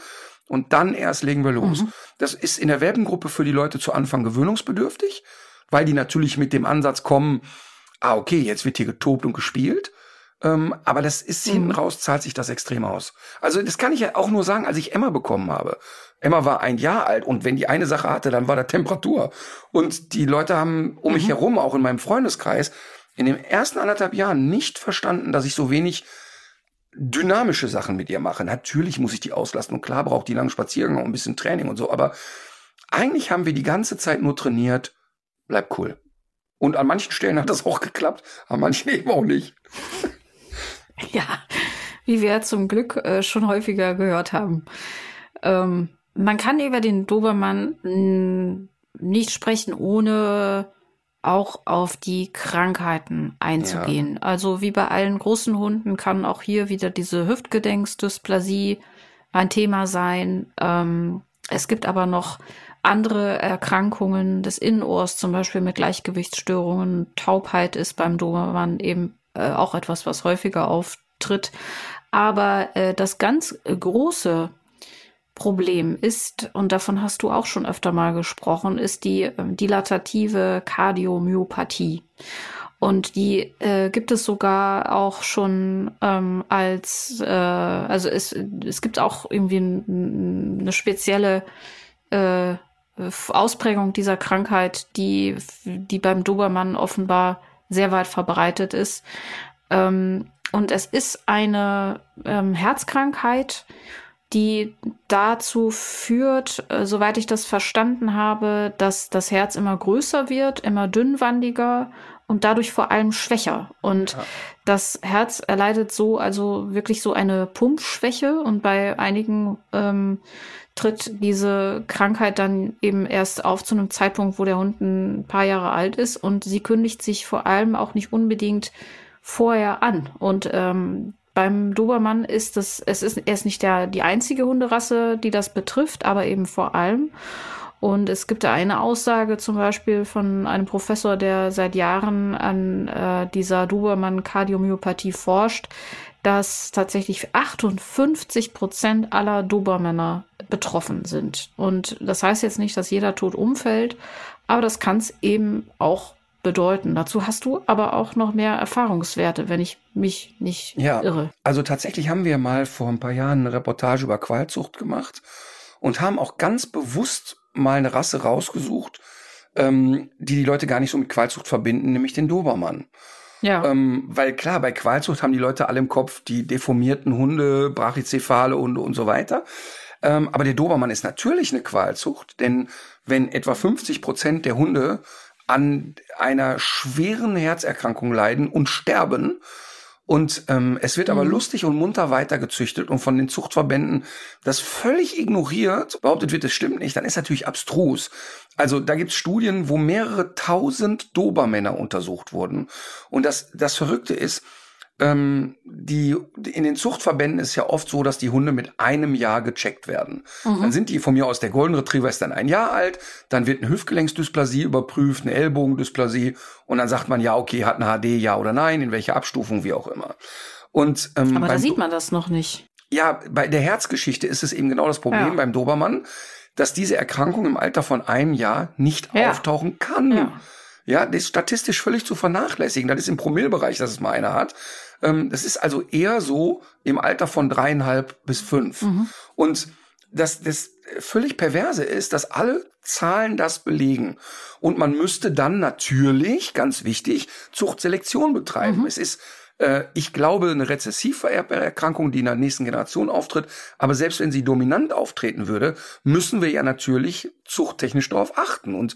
B: und dann erst legen wir los. Mhm. Das ist in der Welpengruppe für die Leute zu Anfang gewöhnungsbedürftig, weil die natürlich mit dem Ansatz kommen, ah, okay, jetzt wird hier getobt und gespielt. Ähm, aber das ist mhm. hinten raus, zahlt sich das extrem aus. Also das kann ich ja auch nur sagen, als ich Emma bekommen habe. Emma war ein Jahr alt und wenn die eine Sache hatte, dann war da Temperatur. Und die Leute haben um mhm. mich herum, auch in meinem Freundeskreis, in den ersten anderthalb Jahren nicht verstanden, dass ich so wenig dynamische Sachen mit ihr mache. Natürlich muss ich die auslassen und klar braucht die langen Spaziergänge und ein bisschen Training und so, aber eigentlich haben wir die ganze Zeit nur trainiert, bleib cool. Und an manchen Stellen hat das auch geklappt, an manchen eben auch nicht.
C: Ja, wie wir zum Glück äh, schon häufiger gehört haben. Ähm, man kann über den Dobermann nicht sprechen, ohne auch auf die Krankheiten einzugehen. Ja. Also wie bei allen großen Hunden kann auch hier wieder diese Hüftgedenksdysplasie ein Thema sein. Ähm, es gibt aber noch andere Erkrankungen des Innenohrs, zum Beispiel mit Gleichgewichtsstörungen. Taubheit ist beim Dobermann eben äh, auch etwas, was häufiger auftritt. Aber äh, das ganz große Problem ist, und davon hast du auch schon öfter mal gesprochen, ist die äh, dilatative Kardiomyopathie. Und die äh, gibt es sogar auch schon ähm, als, äh, also es, es gibt auch irgendwie ein, eine spezielle äh, Ausprägung dieser Krankheit, die, die beim Dobermann offenbar sehr weit verbreitet ist. Ähm, und es ist eine ähm, Herzkrankheit, die dazu führt, äh, soweit ich das verstanden habe, dass das Herz immer größer wird, immer dünnwandiger und dadurch vor allem schwächer. Und ja. das Herz erleidet so also wirklich so eine Pumpschwäche und bei einigen ähm, tritt diese Krankheit dann eben erst auf zu einem Zeitpunkt, wo der Hund ein paar Jahre alt ist und sie kündigt sich vor allem auch nicht unbedingt vorher an. Und ähm, beim Dobermann ist das, es ist, er ist nicht der, die einzige Hunderasse, die das betrifft, aber eben vor allem. Und es gibt da eine Aussage zum Beispiel von einem Professor, der seit Jahren an äh, dieser Dobermann-Kardiomyopathie forscht, dass tatsächlich 58 Prozent aller Dobermänner betroffen sind. Und das heißt jetzt nicht, dass jeder tot umfällt, aber das kann es eben auch bedeuten. Dazu hast du aber auch noch mehr Erfahrungswerte, wenn ich mich nicht ja, irre.
B: Also tatsächlich haben wir mal vor ein paar Jahren eine Reportage über Qualzucht gemacht und haben auch ganz bewusst mal eine Rasse rausgesucht, ähm, die die Leute gar nicht so mit Qualzucht verbinden, nämlich den Dobermann. Ja. Ähm, weil klar, bei Qualzucht haben die Leute alle im Kopf die deformierten Hunde, brachycephale Hunde und so weiter. Ähm, aber der Dobermann ist natürlich eine Qualzucht, denn wenn etwa 50 Prozent der Hunde an einer schweren Herzerkrankung leiden und sterben, und ähm, es wird aber mhm. lustig und munter weitergezüchtet und von den Zuchtverbänden das völlig ignoriert, behauptet wird, es stimmt nicht, dann ist natürlich abstrus. Also da gibt's Studien, wo mehrere tausend Dobermänner untersucht wurden. Und das, das Verrückte ist, ähm, die, in den Zuchtverbänden ist ja oft so, dass die Hunde mit einem Jahr gecheckt werden. Mhm. Dann sind die von mir aus, der Golden Retriever ist dann ein Jahr alt, dann wird eine Hüftgelenksdysplasie überprüft, eine Ellbogendysplasie und dann sagt man, ja, okay, hat eine HD, ja oder nein, in welcher Abstufung, wie auch immer. Und,
C: ähm, Aber da sieht man das noch nicht.
B: Ja, bei der Herzgeschichte ist es eben genau das Problem ja. beim Dobermann, dass diese Erkrankung im Alter von einem Jahr nicht ja. auftauchen kann. Ja. Ja, das ist statistisch völlig zu vernachlässigen. Das ist im Promillbereich, dass es mal einer hat. Ähm, das ist also eher so im Alter von dreieinhalb bis fünf. Mhm. Und das, das völlig perverse ist, dass alle Zahlen das belegen. Und man müsste dann natürlich, ganz wichtig, Zuchtselektion betreiben. Mhm. Es ist äh, ich glaube, eine rezessiv vererbbare Erkrankung, die in der nächsten Generation auftritt. Aber selbst wenn sie dominant auftreten würde, müssen wir ja natürlich zuchttechnisch darauf achten. Und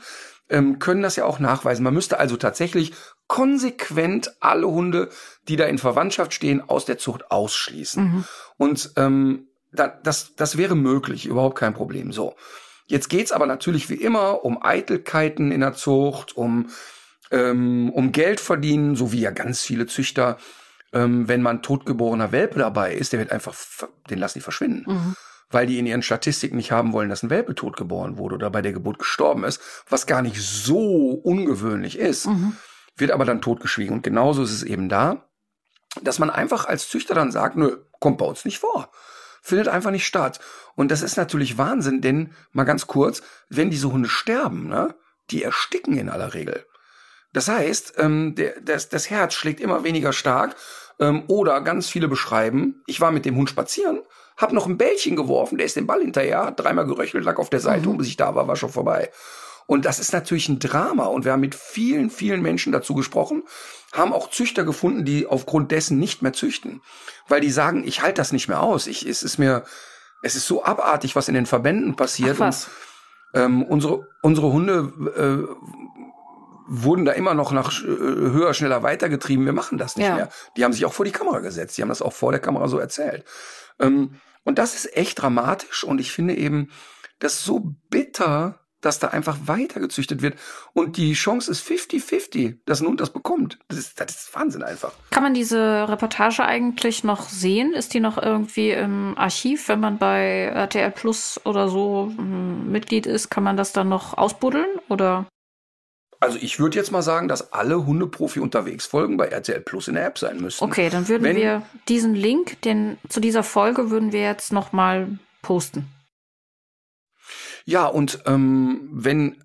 B: ähm, können das ja auch nachweisen. Man müsste also tatsächlich konsequent alle Hunde, die da in Verwandtschaft stehen, aus der Zucht ausschließen. Mhm. Und ähm, da, das, das wäre möglich, überhaupt kein Problem. So. Jetzt geht's aber natürlich wie immer um Eitelkeiten in der Zucht, um, ähm, um Geld verdienen, so wie ja ganz viele Züchter, ähm, wenn man totgeborener Welpe dabei ist, der wird einfach, den lassen die verschwinden. Mhm weil die in ihren Statistiken nicht haben wollen, dass ein Welpe tot geboren wurde oder bei der Geburt gestorben ist, was gar nicht so ungewöhnlich ist, mhm. wird aber dann totgeschwiegen. Und genauso ist es eben da, dass man einfach als Züchter dann sagt, nö, kommt bei uns nicht vor. Findet einfach nicht statt. Und das ist natürlich Wahnsinn, denn mal ganz kurz, wenn diese Hunde sterben, ne, die ersticken in aller Regel. Das heißt, ähm, der, das, das Herz schlägt immer weniger stark. Ähm, oder ganz viele beschreiben, ich war mit dem Hund spazieren hab noch ein Bällchen geworfen, der ist den Ball hinterher, hat dreimal geröchelt, lag auf der Seite mhm. und bis ich da war, war schon vorbei. Und das ist natürlich ein Drama. Und wir haben mit vielen, vielen Menschen dazu gesprochen, haben auch Züchter gefunden, die aufgrund dessen nicht mehr züchten. Weil die sagen, ich halte das nicht mehr aus. Ich, es ist mir, es ist so abartig, was in den Verbänden passiert. Ach, was? Und, ähm, unsere, unsere Hunde äh, wurden da immer noch nach äh, höher, schneller weitergetrieben. Wir machen das nicht ja. mehr. Die haben sich auch vor die Kamera gesetzt. Die haben das auch vor der Kamera so erzählt. Ähm, und das ist echt dramatisch und ich finde eben das so bitter, dass da einfach weitergezüchtet wird. Und die Chance ist 50-50, dass Hund das bekommt. Das ist, das ist Wahnsinn einfach.
C: Kann man diese Reportage eigentlich noch sehen? Ist die noch irgendwie im Archiv, wenn man bei RTL Plus oder so hm, Mitglied ist? Kann man das dann noch ausbuddeln oder?
B: Also ich würde jetzt mal sagen, dass alle Hundeprofi unterwegs folgen bei RTL Plus in der App sein müssen.
C: Okay, dann würden Wenn, wir diesen Link, den zu dieser Folge würden wir jetzt noch mal posten.
B: Ja, und ähm, wenn,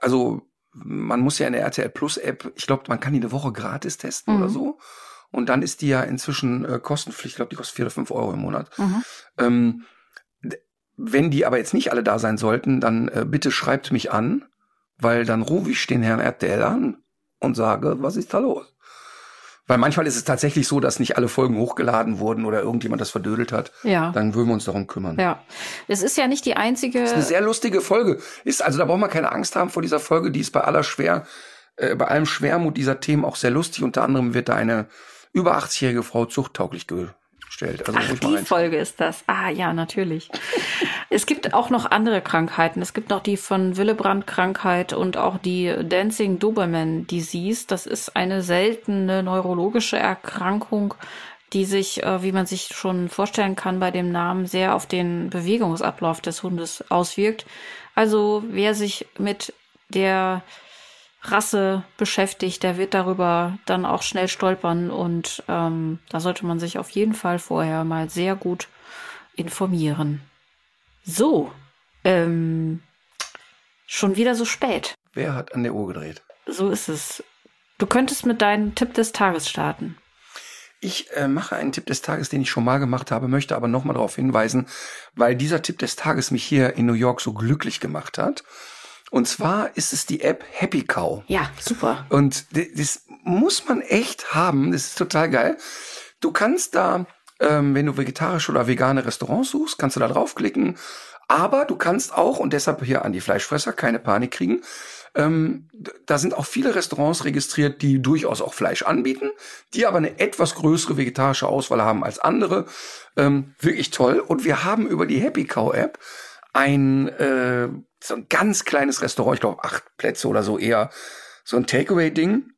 B: also man muss ja in der RTL Plus App, ich glaube, man kann die eine Woche gratis testen mhm. oder so. Und dann ist die ja inzwischen äh, kostenpflichtig. Ich glaube, die kostet vier oder fünf Euro im Monat. Mhm. Ähm, wenn die aber jetzt nicht alle da sein sollten, dann äh, bitte schreibt mich an weil dann rufe ich den Herrn RTL an und sage, was ist da los? Weil manchmal ist es tatsächlich so, dass nicht alle Folgen hochgeladen wurden oder irgendjemand das verdödelt hat.
C: Ja.
B: Dann würden wir uns darum kümmern.
C: Ja. Es ist ja nicht die einzige.
B: Das ist eine sehr lustige Folge. Ist, also da braucht man keine Angst haben vor dieser Folge. Die ist bei aller schwer, äh, bei allem Schwermut dieser Themen auch sehr lustig. Unter anderem wird da eine über 80-jährige Frau zuchttauglich gestellt. Also
C: Ach, die. Folge ist das. Ah, ja, natürlich. es gibt auch noch andere Krankheiten. Es gibt noch die von Willebrand-Krankheit und auch die Dancing Doberman Disease. Das ist eine seltene neurologische Erkrankung, die sich, äh, wie man sich schon vorstellen kann, bei dem Namen sehr auf den Bewegungsablauf des Hundes auswirkt. Also wer sich mit der Rasse beschäftigt, der wird darüber dann auch schnell stolpern und ähm, da sollte man sich auf jeden Fall vorher mal sehr gut informieren. So, ähm, schon wieder so spät.
B: Wer hat an der Uhr gedreht?
C: So ist es. Du könntest mit deinem Tipp des Tages starten.
B: Ich äh, mache einen Tipp des Tages, den ich schon mal gemacht habe, möchte aber nochmal darauf hinweisen, weil dieser Tipp des Tages mich hier in New York so glücklich gemacht hat. Und zwar ist es die App Happy Cow.
C: Ja, super.
B: Und das muss man echt haben. Das ist total geil. Du kannst da, ähm, wenn du vegetarische oder vegane Restaurants suchst, kannst du da draufklicken. Aber du kannst auch, und deshalb hier an die Fleischfresser, keine Panik kriegen, ähm, da sind auch viele Restaurants registriert, die durchaus auch Fleisch anbieten, die aber eine etwas größere vegetarische Auswahl haben als andere. Ähm, wirklich toll. Und wir haben über die Happy Cow App ein, äh, so ein ganz kleines Restaurant, ich glaube acht Plätze oder so eher, so ein Takeaway-Ding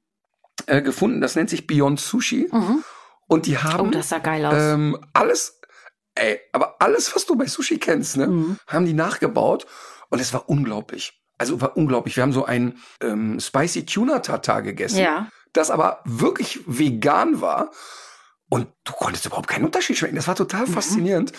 B: äh, gefunden. Das nennt sich Beyond Sushi.
C: Mhm.
B: Und die haben
C: Oh, das sah geil aus.
B: ähm, alles, ey, aber alles, was du bei Sushi kennst, ne,
C: Mhm.
B: haben die nachgebaut. Und es war unglaublich. Also war unglaublich. Wir haben so ein ähm, Spicy Tuna Tartar gegessen,
C: ja.
B: das aber wirklich vegan war. Und du konntest überhaupt keinen Unterschied schmecken. Das war total
C: Mhm.
B: faszinierend.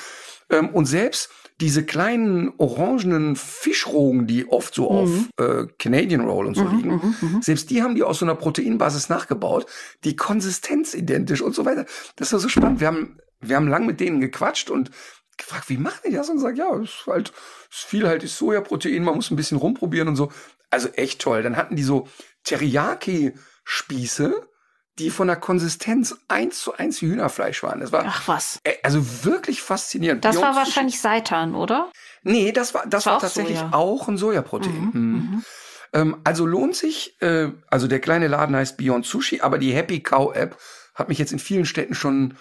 B: Ähm, und selbst diese kleinen orangenen Fischrogen, die oft so auf äh, Canadian Roll und so liegen,
C: mhm, mhm.
B: selbst die haben die aus so einer Proteinbasis nachgebaut, die Konsistenz identisch und so weiter. Das war so spannend. Wir haben, wir haben lang mit denen gequatscht und gefragt, wie machen die das? Und sagt, ja, es ist halt, es ist viel halt ist Sojaprotein, man muss ein bisschen rumprobieren und so. Also echt toll. Dann hatten die so Teriyaki-Spieße, die von der Konsistenz eins zu eins wie Hühnerfleisch waren. Das war
C: Ach was.
B: also wirklich faszinierend.
C: Das
B: Beyond
C: war wahrscheinlich Seitan, oder?
B: Nee, das war, das
C: War
B: war,
C: auch
B: tatsächlich
C: Soja.
B: auch ein Sojaprotein.
C: Mhm,
B: Mhm. Ähm, also lohnt sich, äh, also der kleine Laden heißt Beyond Sushi, aber die Happy Cow App hat mich jetzt in vielen Städten schon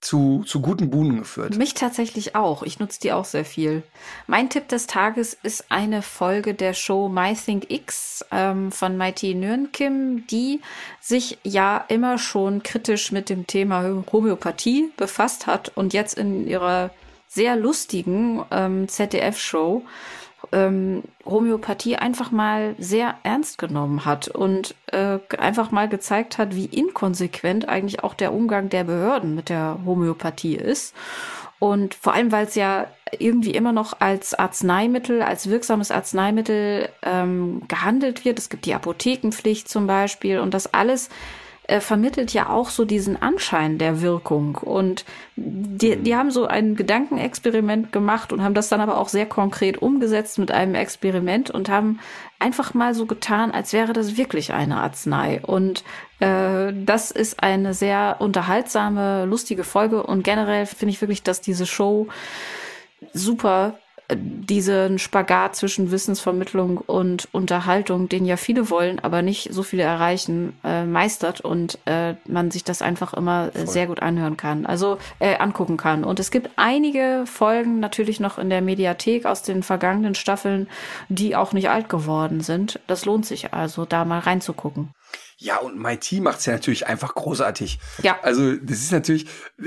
B: zu, zu guten Buhnen geführt.
C: Mich tatsächlich auch. Ich nutze die auch sehr viel. Mein Tipp des Tages ist eine Folge der Show My Think X ähm, von Mighty Nguyen Kim, die sich ja immer schon kritisch mit dem Thema Homöopathie befasst hat und jetzt in ihrer sehr lustigen ähm, ZDF-Show ähm, Homöopathie einfach mal sehr ernst genommen hat und äh, einfach mal gezeigt hat, wie inkonsequent eigentlich auch der Umgang der Behörden mit der Homöopathie ist. Und vor allem, weil es ja irgendwie immer noch als Arzneimittel, als wirksames Arzneimittel ähm, gehandelt wird. Es gibt die Apothekenpflicht zum Beispiel und das alles äh, vermittelt ja auch so diesen Anschein der Wirkung. Und die, die haben so ein Gedankenexperiment gemacht und haben das dann aber auch sehr konkret umgesetzt mit einem Experiment und haben einfach mal so getan, als wäre das wirklich eine Arznei. Und äh, das ist eine sehr unterhaltsame, lustige Folge. Und generell finde ich wirklich, dass diese Show super diesen Spagat zwischen Wissensvermittlung und Unterhaltung, den ja viele wollen, aber nicht so viele erreichen, äh, meistert und äh, man sich das einfach immer äh, sehr gut anhören kann, also äh, angucken kann. Und es gibt einige Folgen natürlich noch in der Mediathek aus den vergangenen Staffeln, die auch nicht alt geworden sind. Das lohnt sich also, da mal reinzugucken.
B: Ja, und MIT macht es ja natürlich einfach großartig.
C: Ja.
B: Also das ist natürlich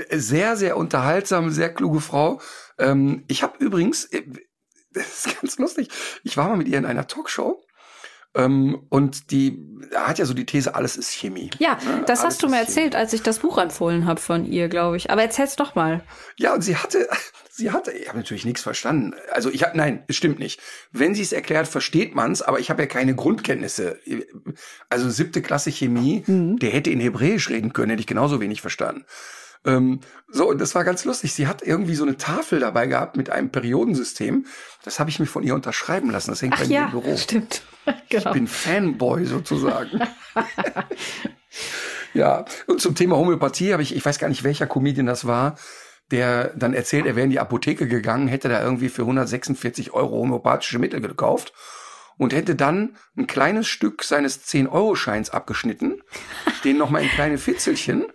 B: sehr, sehr unterhaltsam, sehr kluge Frau. Ähm, ich habe übrigens, äh, das ist ganz lustig, ich war mal mit ihr in einer Talkshow. Ähm, und die hat ja so die These, alles ist Chemie.
C: Ja,
B: Ne?
C: das
B: Alles
C: hast du mir
B: Chemie.
C: erzählt, als ich das Buch empfohlen habe von ihr, glaube ich. Aber erzähl's doch mal.
B: Ja, und sie hatte, sie hatte, ich habe natürlich nichts verstanden. Also ich habe, nein, es stimmt nicht. Wenn sie es erklärt, versteht man's, aber ich habe ja keine Grundkenntnisse. Also siebte Klasse Chemie, der hätte in Hebräisch reden können, hätte ich genauso wenig verstanden. Ähm, so, und das war ganz lustig. Sie hat irgendwie so eine Tafel dabei gehabt mit einem Periodensystem. Das habe ich mir von ihr unterschreiben lassen. Das hängt bei
C: Ach
B: mir
C: ja,
B: im Büro.
C: stimmt.
B: Ich
C: genau.
B: bin Fanboy sozusagen. Ja, und zum Thema Homöopathie habe ich, ich weiß gar nicht, welcher Comedian das war, der dann erzählt, er wäre in die Apotheke gegangen, hätte da irgendwie für 146 Euro homöopathische Mittel gekauft und hätte dann ein kleines Stück seines 10-Euro-Scheins abgeschnitten, den nochmal in kleine Fitzelchen,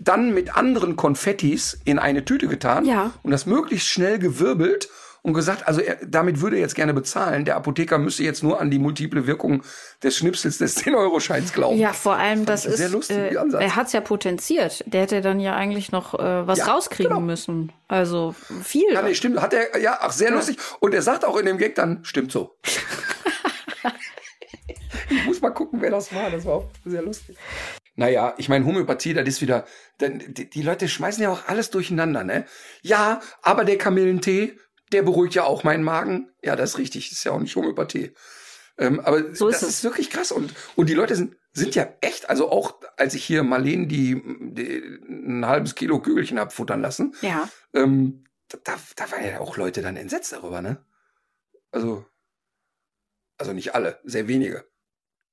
B: dann mit anderen Konfettis in eine Tüte getan
C: Ja.
B: und das möglichst schnell gewirbelt und gesagt, also er, damit würde er jetzt gerne bezahlen. Der Apotheker müsste jetzt nur an die multiple Wirkung des Schnipsels des 10-Euro-Scheins glauben.
C: Ja, vor allem, das
B: ich
C: ist.
B: sehr lustig,
C: äh, er hat's ja potenziert. Der hätte dann ja eigentlich noch äh, was
B: Ja,
C: rauskriegen
B: genau.
C: müssen. Also viel.
B: Ja, nee, stimmt. Hat er, ja, ach, sehr lustig. Und er sagt auch in dem Gag dann, stimmt so. ich muss mal gucken, wer das war. Das war auch sehr lustig. Naja, ich meine, Homöopathie, das ist wieder, denn die, die Leute schmeißen ja auch alles durcheinander, ne? Ja, aber der Kamillentee, der beruhigt ja auch meinen Magen. Ja, das ist richtig. Das ist ja auch nicht Homöopathie. Ähm, aber
C: So ist
B: das
C: es.
B: ist wirklich krass. Und, und die Leute sind, sind ja echt, also auch als ich hier Marleen die, die ein halbes Kilo Kügelchen hab futtern lassen,
C: ja.
B: ähm, da, da, da waren ja auch Leute dann entsetzt darüber, ne? Also, also nicht alle, sehr wenige.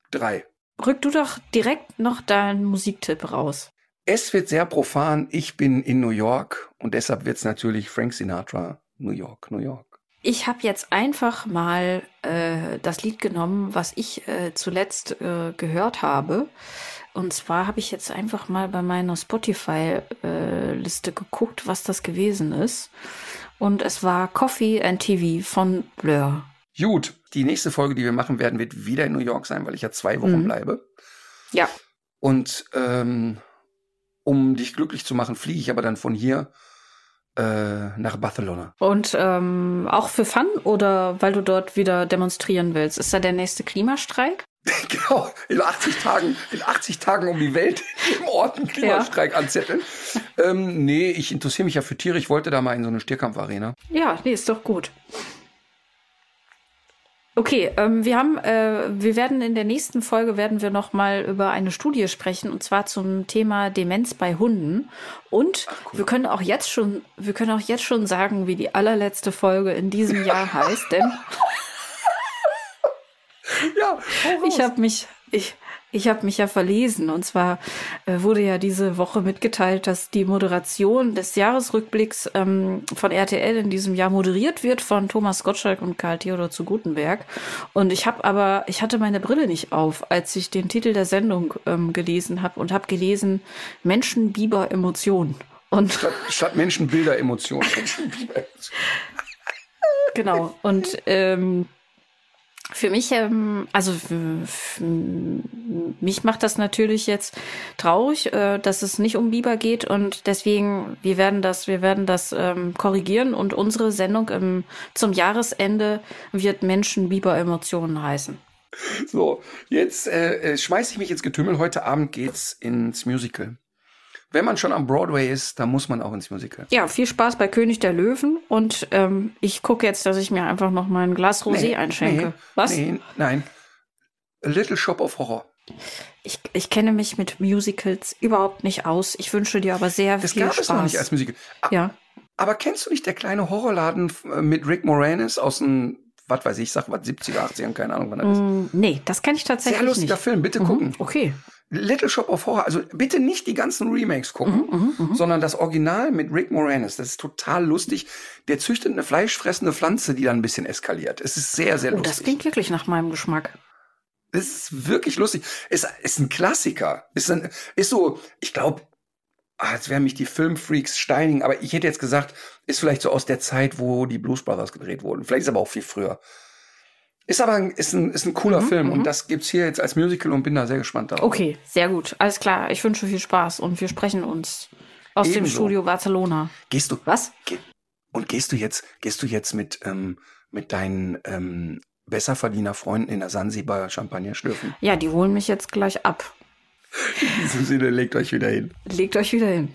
B: Drei.
C: Rück du doch direkt noch deinen Musiktipp raus.
B: Es wird sehr profan. Ich bin in New York und deshalb wird's natürlich Frank Sinatra. New York, New York.
C: Ich habe jetzt einfach mal äh, das Lied genommen, was ich äh, zuletzt äh, gehört habe. Und zwar habe ich jetzt einfach mal bei meiner Spotify-Liste geguckt, was das gewesen ist. Und es war Coffee and TV von Blur.
B: Gut, die nächste Folge, die wir machen werden, wird wieder in New York sein, weil ich ja zwei Wochen
C: Mhm.
B: bleibe.
C: Ja,
B: Und ähm, um dich glücklich zu machen, fliege ich aber dann von hier äh, nach Barcelona.
C: und ähm, auch für Fun oder weil du dort wieder demonstrieren willst? Ist da der nächste Klimastreik?
B: Genau, in 80 Tagen, in 80 Tagen um die Welt im Ort einen Klimastreik anzetteln. Ähm, nee, ich interessiere mich ja für Tiere. Ich wollte da mal in so eine Stierkampfarena.
C: Ja, nee, ist doch gut. Okay, ähm, wir haben, äh, wir werden in der nächsten Folge werden wir noch mal über eine Studie sprechen und zwar zum Thema Demenz bei Hunden. Und wir können auch jetzt schon, wir können auch jetzt schon sagen, wie die allerletzte Folge in diesem Jahr heißt, denn
B: Ja,
C: ich habe mich, ich, ich habe mich ja verlesen. Und zwar äh, wurde ja diese Woche mitgeteilt, dass die Moderation des Jahresrückblicks ähm, von RTL in diesem Jahr moderiert wird von Thomas Gottschalk und Karl Theodor zu Gutenberg. Und ich habe aber, ich hatte meine Brille nicht auf, als ich den Titel der Sendung ähm, gelesen habe und habe gelesen Menschen, Biber, Emotionen. Und
B: statt, statt Menschen Bilder, Emotionen. Menschen, Biber, Emotionen.
C: Genau. Und ähm, für mich, ähm, also mich macht das natürlich jetzt traurig, äh, dass es nicht um Biber geht und deswegen, wir werden das, wir werden das ähm, korrigieren und unsere Sendung im, zum Jahresende wird Menschen Biber Emotionen heißen.
B: So, jetzt äh, äh, schmeiß ich mich ins Getümmel. Heute Abend geht's ins Musical. Wenn man schon am Broadway ist, dann muss man auch ins Musical.
C: Ja, viel Spaß bei König der Löwen und ähm, ich gucke jetzt, dass ich mir einfach noch mal ein Glas Rosé einschenke.
B: Nee,
C: Was?
B: Nee, nein. A Little Shop of Horror.
C: Ich, ich kenne mich mit Musicals überhaupt nicht aus. Ich wünsche dir aber sehr
B: Das
C: viel
B: gab
C: Spaß.
B: es noch nicht als Musical. Ah,
C: ja.
B: Aber kennst du nicht der kleine Horrorladen äh, mit Rick Moranis aus den, was weiß ich, sag was, 70er, 80ern, keine Ahnung, wann das ist.
C: Mm, nee, das kenne ich tatsächlich
B: Sehr lustiger
C: nicht.
B: Film, bitte
C: Mhm,
B: gucken.
C: Okay.
B: Little Shop of Horror, also bitte nicht die ganzen Remakes gucken,
C: Mhm,
B: sondern das Original mit Rick Moranis. Das ist total lustig. Der züchtet eine fleischfressende Pflanze, die dann ein bisschen eskaliert. Es ist sehr, sehr
C: Oh, das
B: lustig.
C: klingt wirklich nach meinem Geschmack.
B: Das ist wirklich lustig. Ist, ist ein Klassiker. Ist, ein, ist so, ich glaube, ah, jetzt werden mich die Filmfreaks steinigen, aber ich hätte jetzt gesagt, ist vielleicht so aus der Zeit, wo die Blues Brothers gedreht wurden. Vielleicht ist aber auch viel früher. Ist aber ein, ist ein, ist ein cooler
C: Mhm,
B: Film und das gibt's hier jetzt als Musical und bin da sehr gespannt darauf.
C: Okay, sehr gut. Alles klar. Ich wünsche viel Spaß und wir sprechen uns aus dem
B: Ebenso.
C: Studio Barcelona.
B: Gehst du,
C: Was?
B: Ge und gehst du jetzt, gehst du jetzt mit, ähm, mit deinen ähm, Besserverdiener-Freunden in der Sansibar Champagner schlürfen?
C: Ja, die holen mich jetzt gleich ab.
B: In diesem Sinne, legt euch wieder hin.
C: Legt euch wieder hin.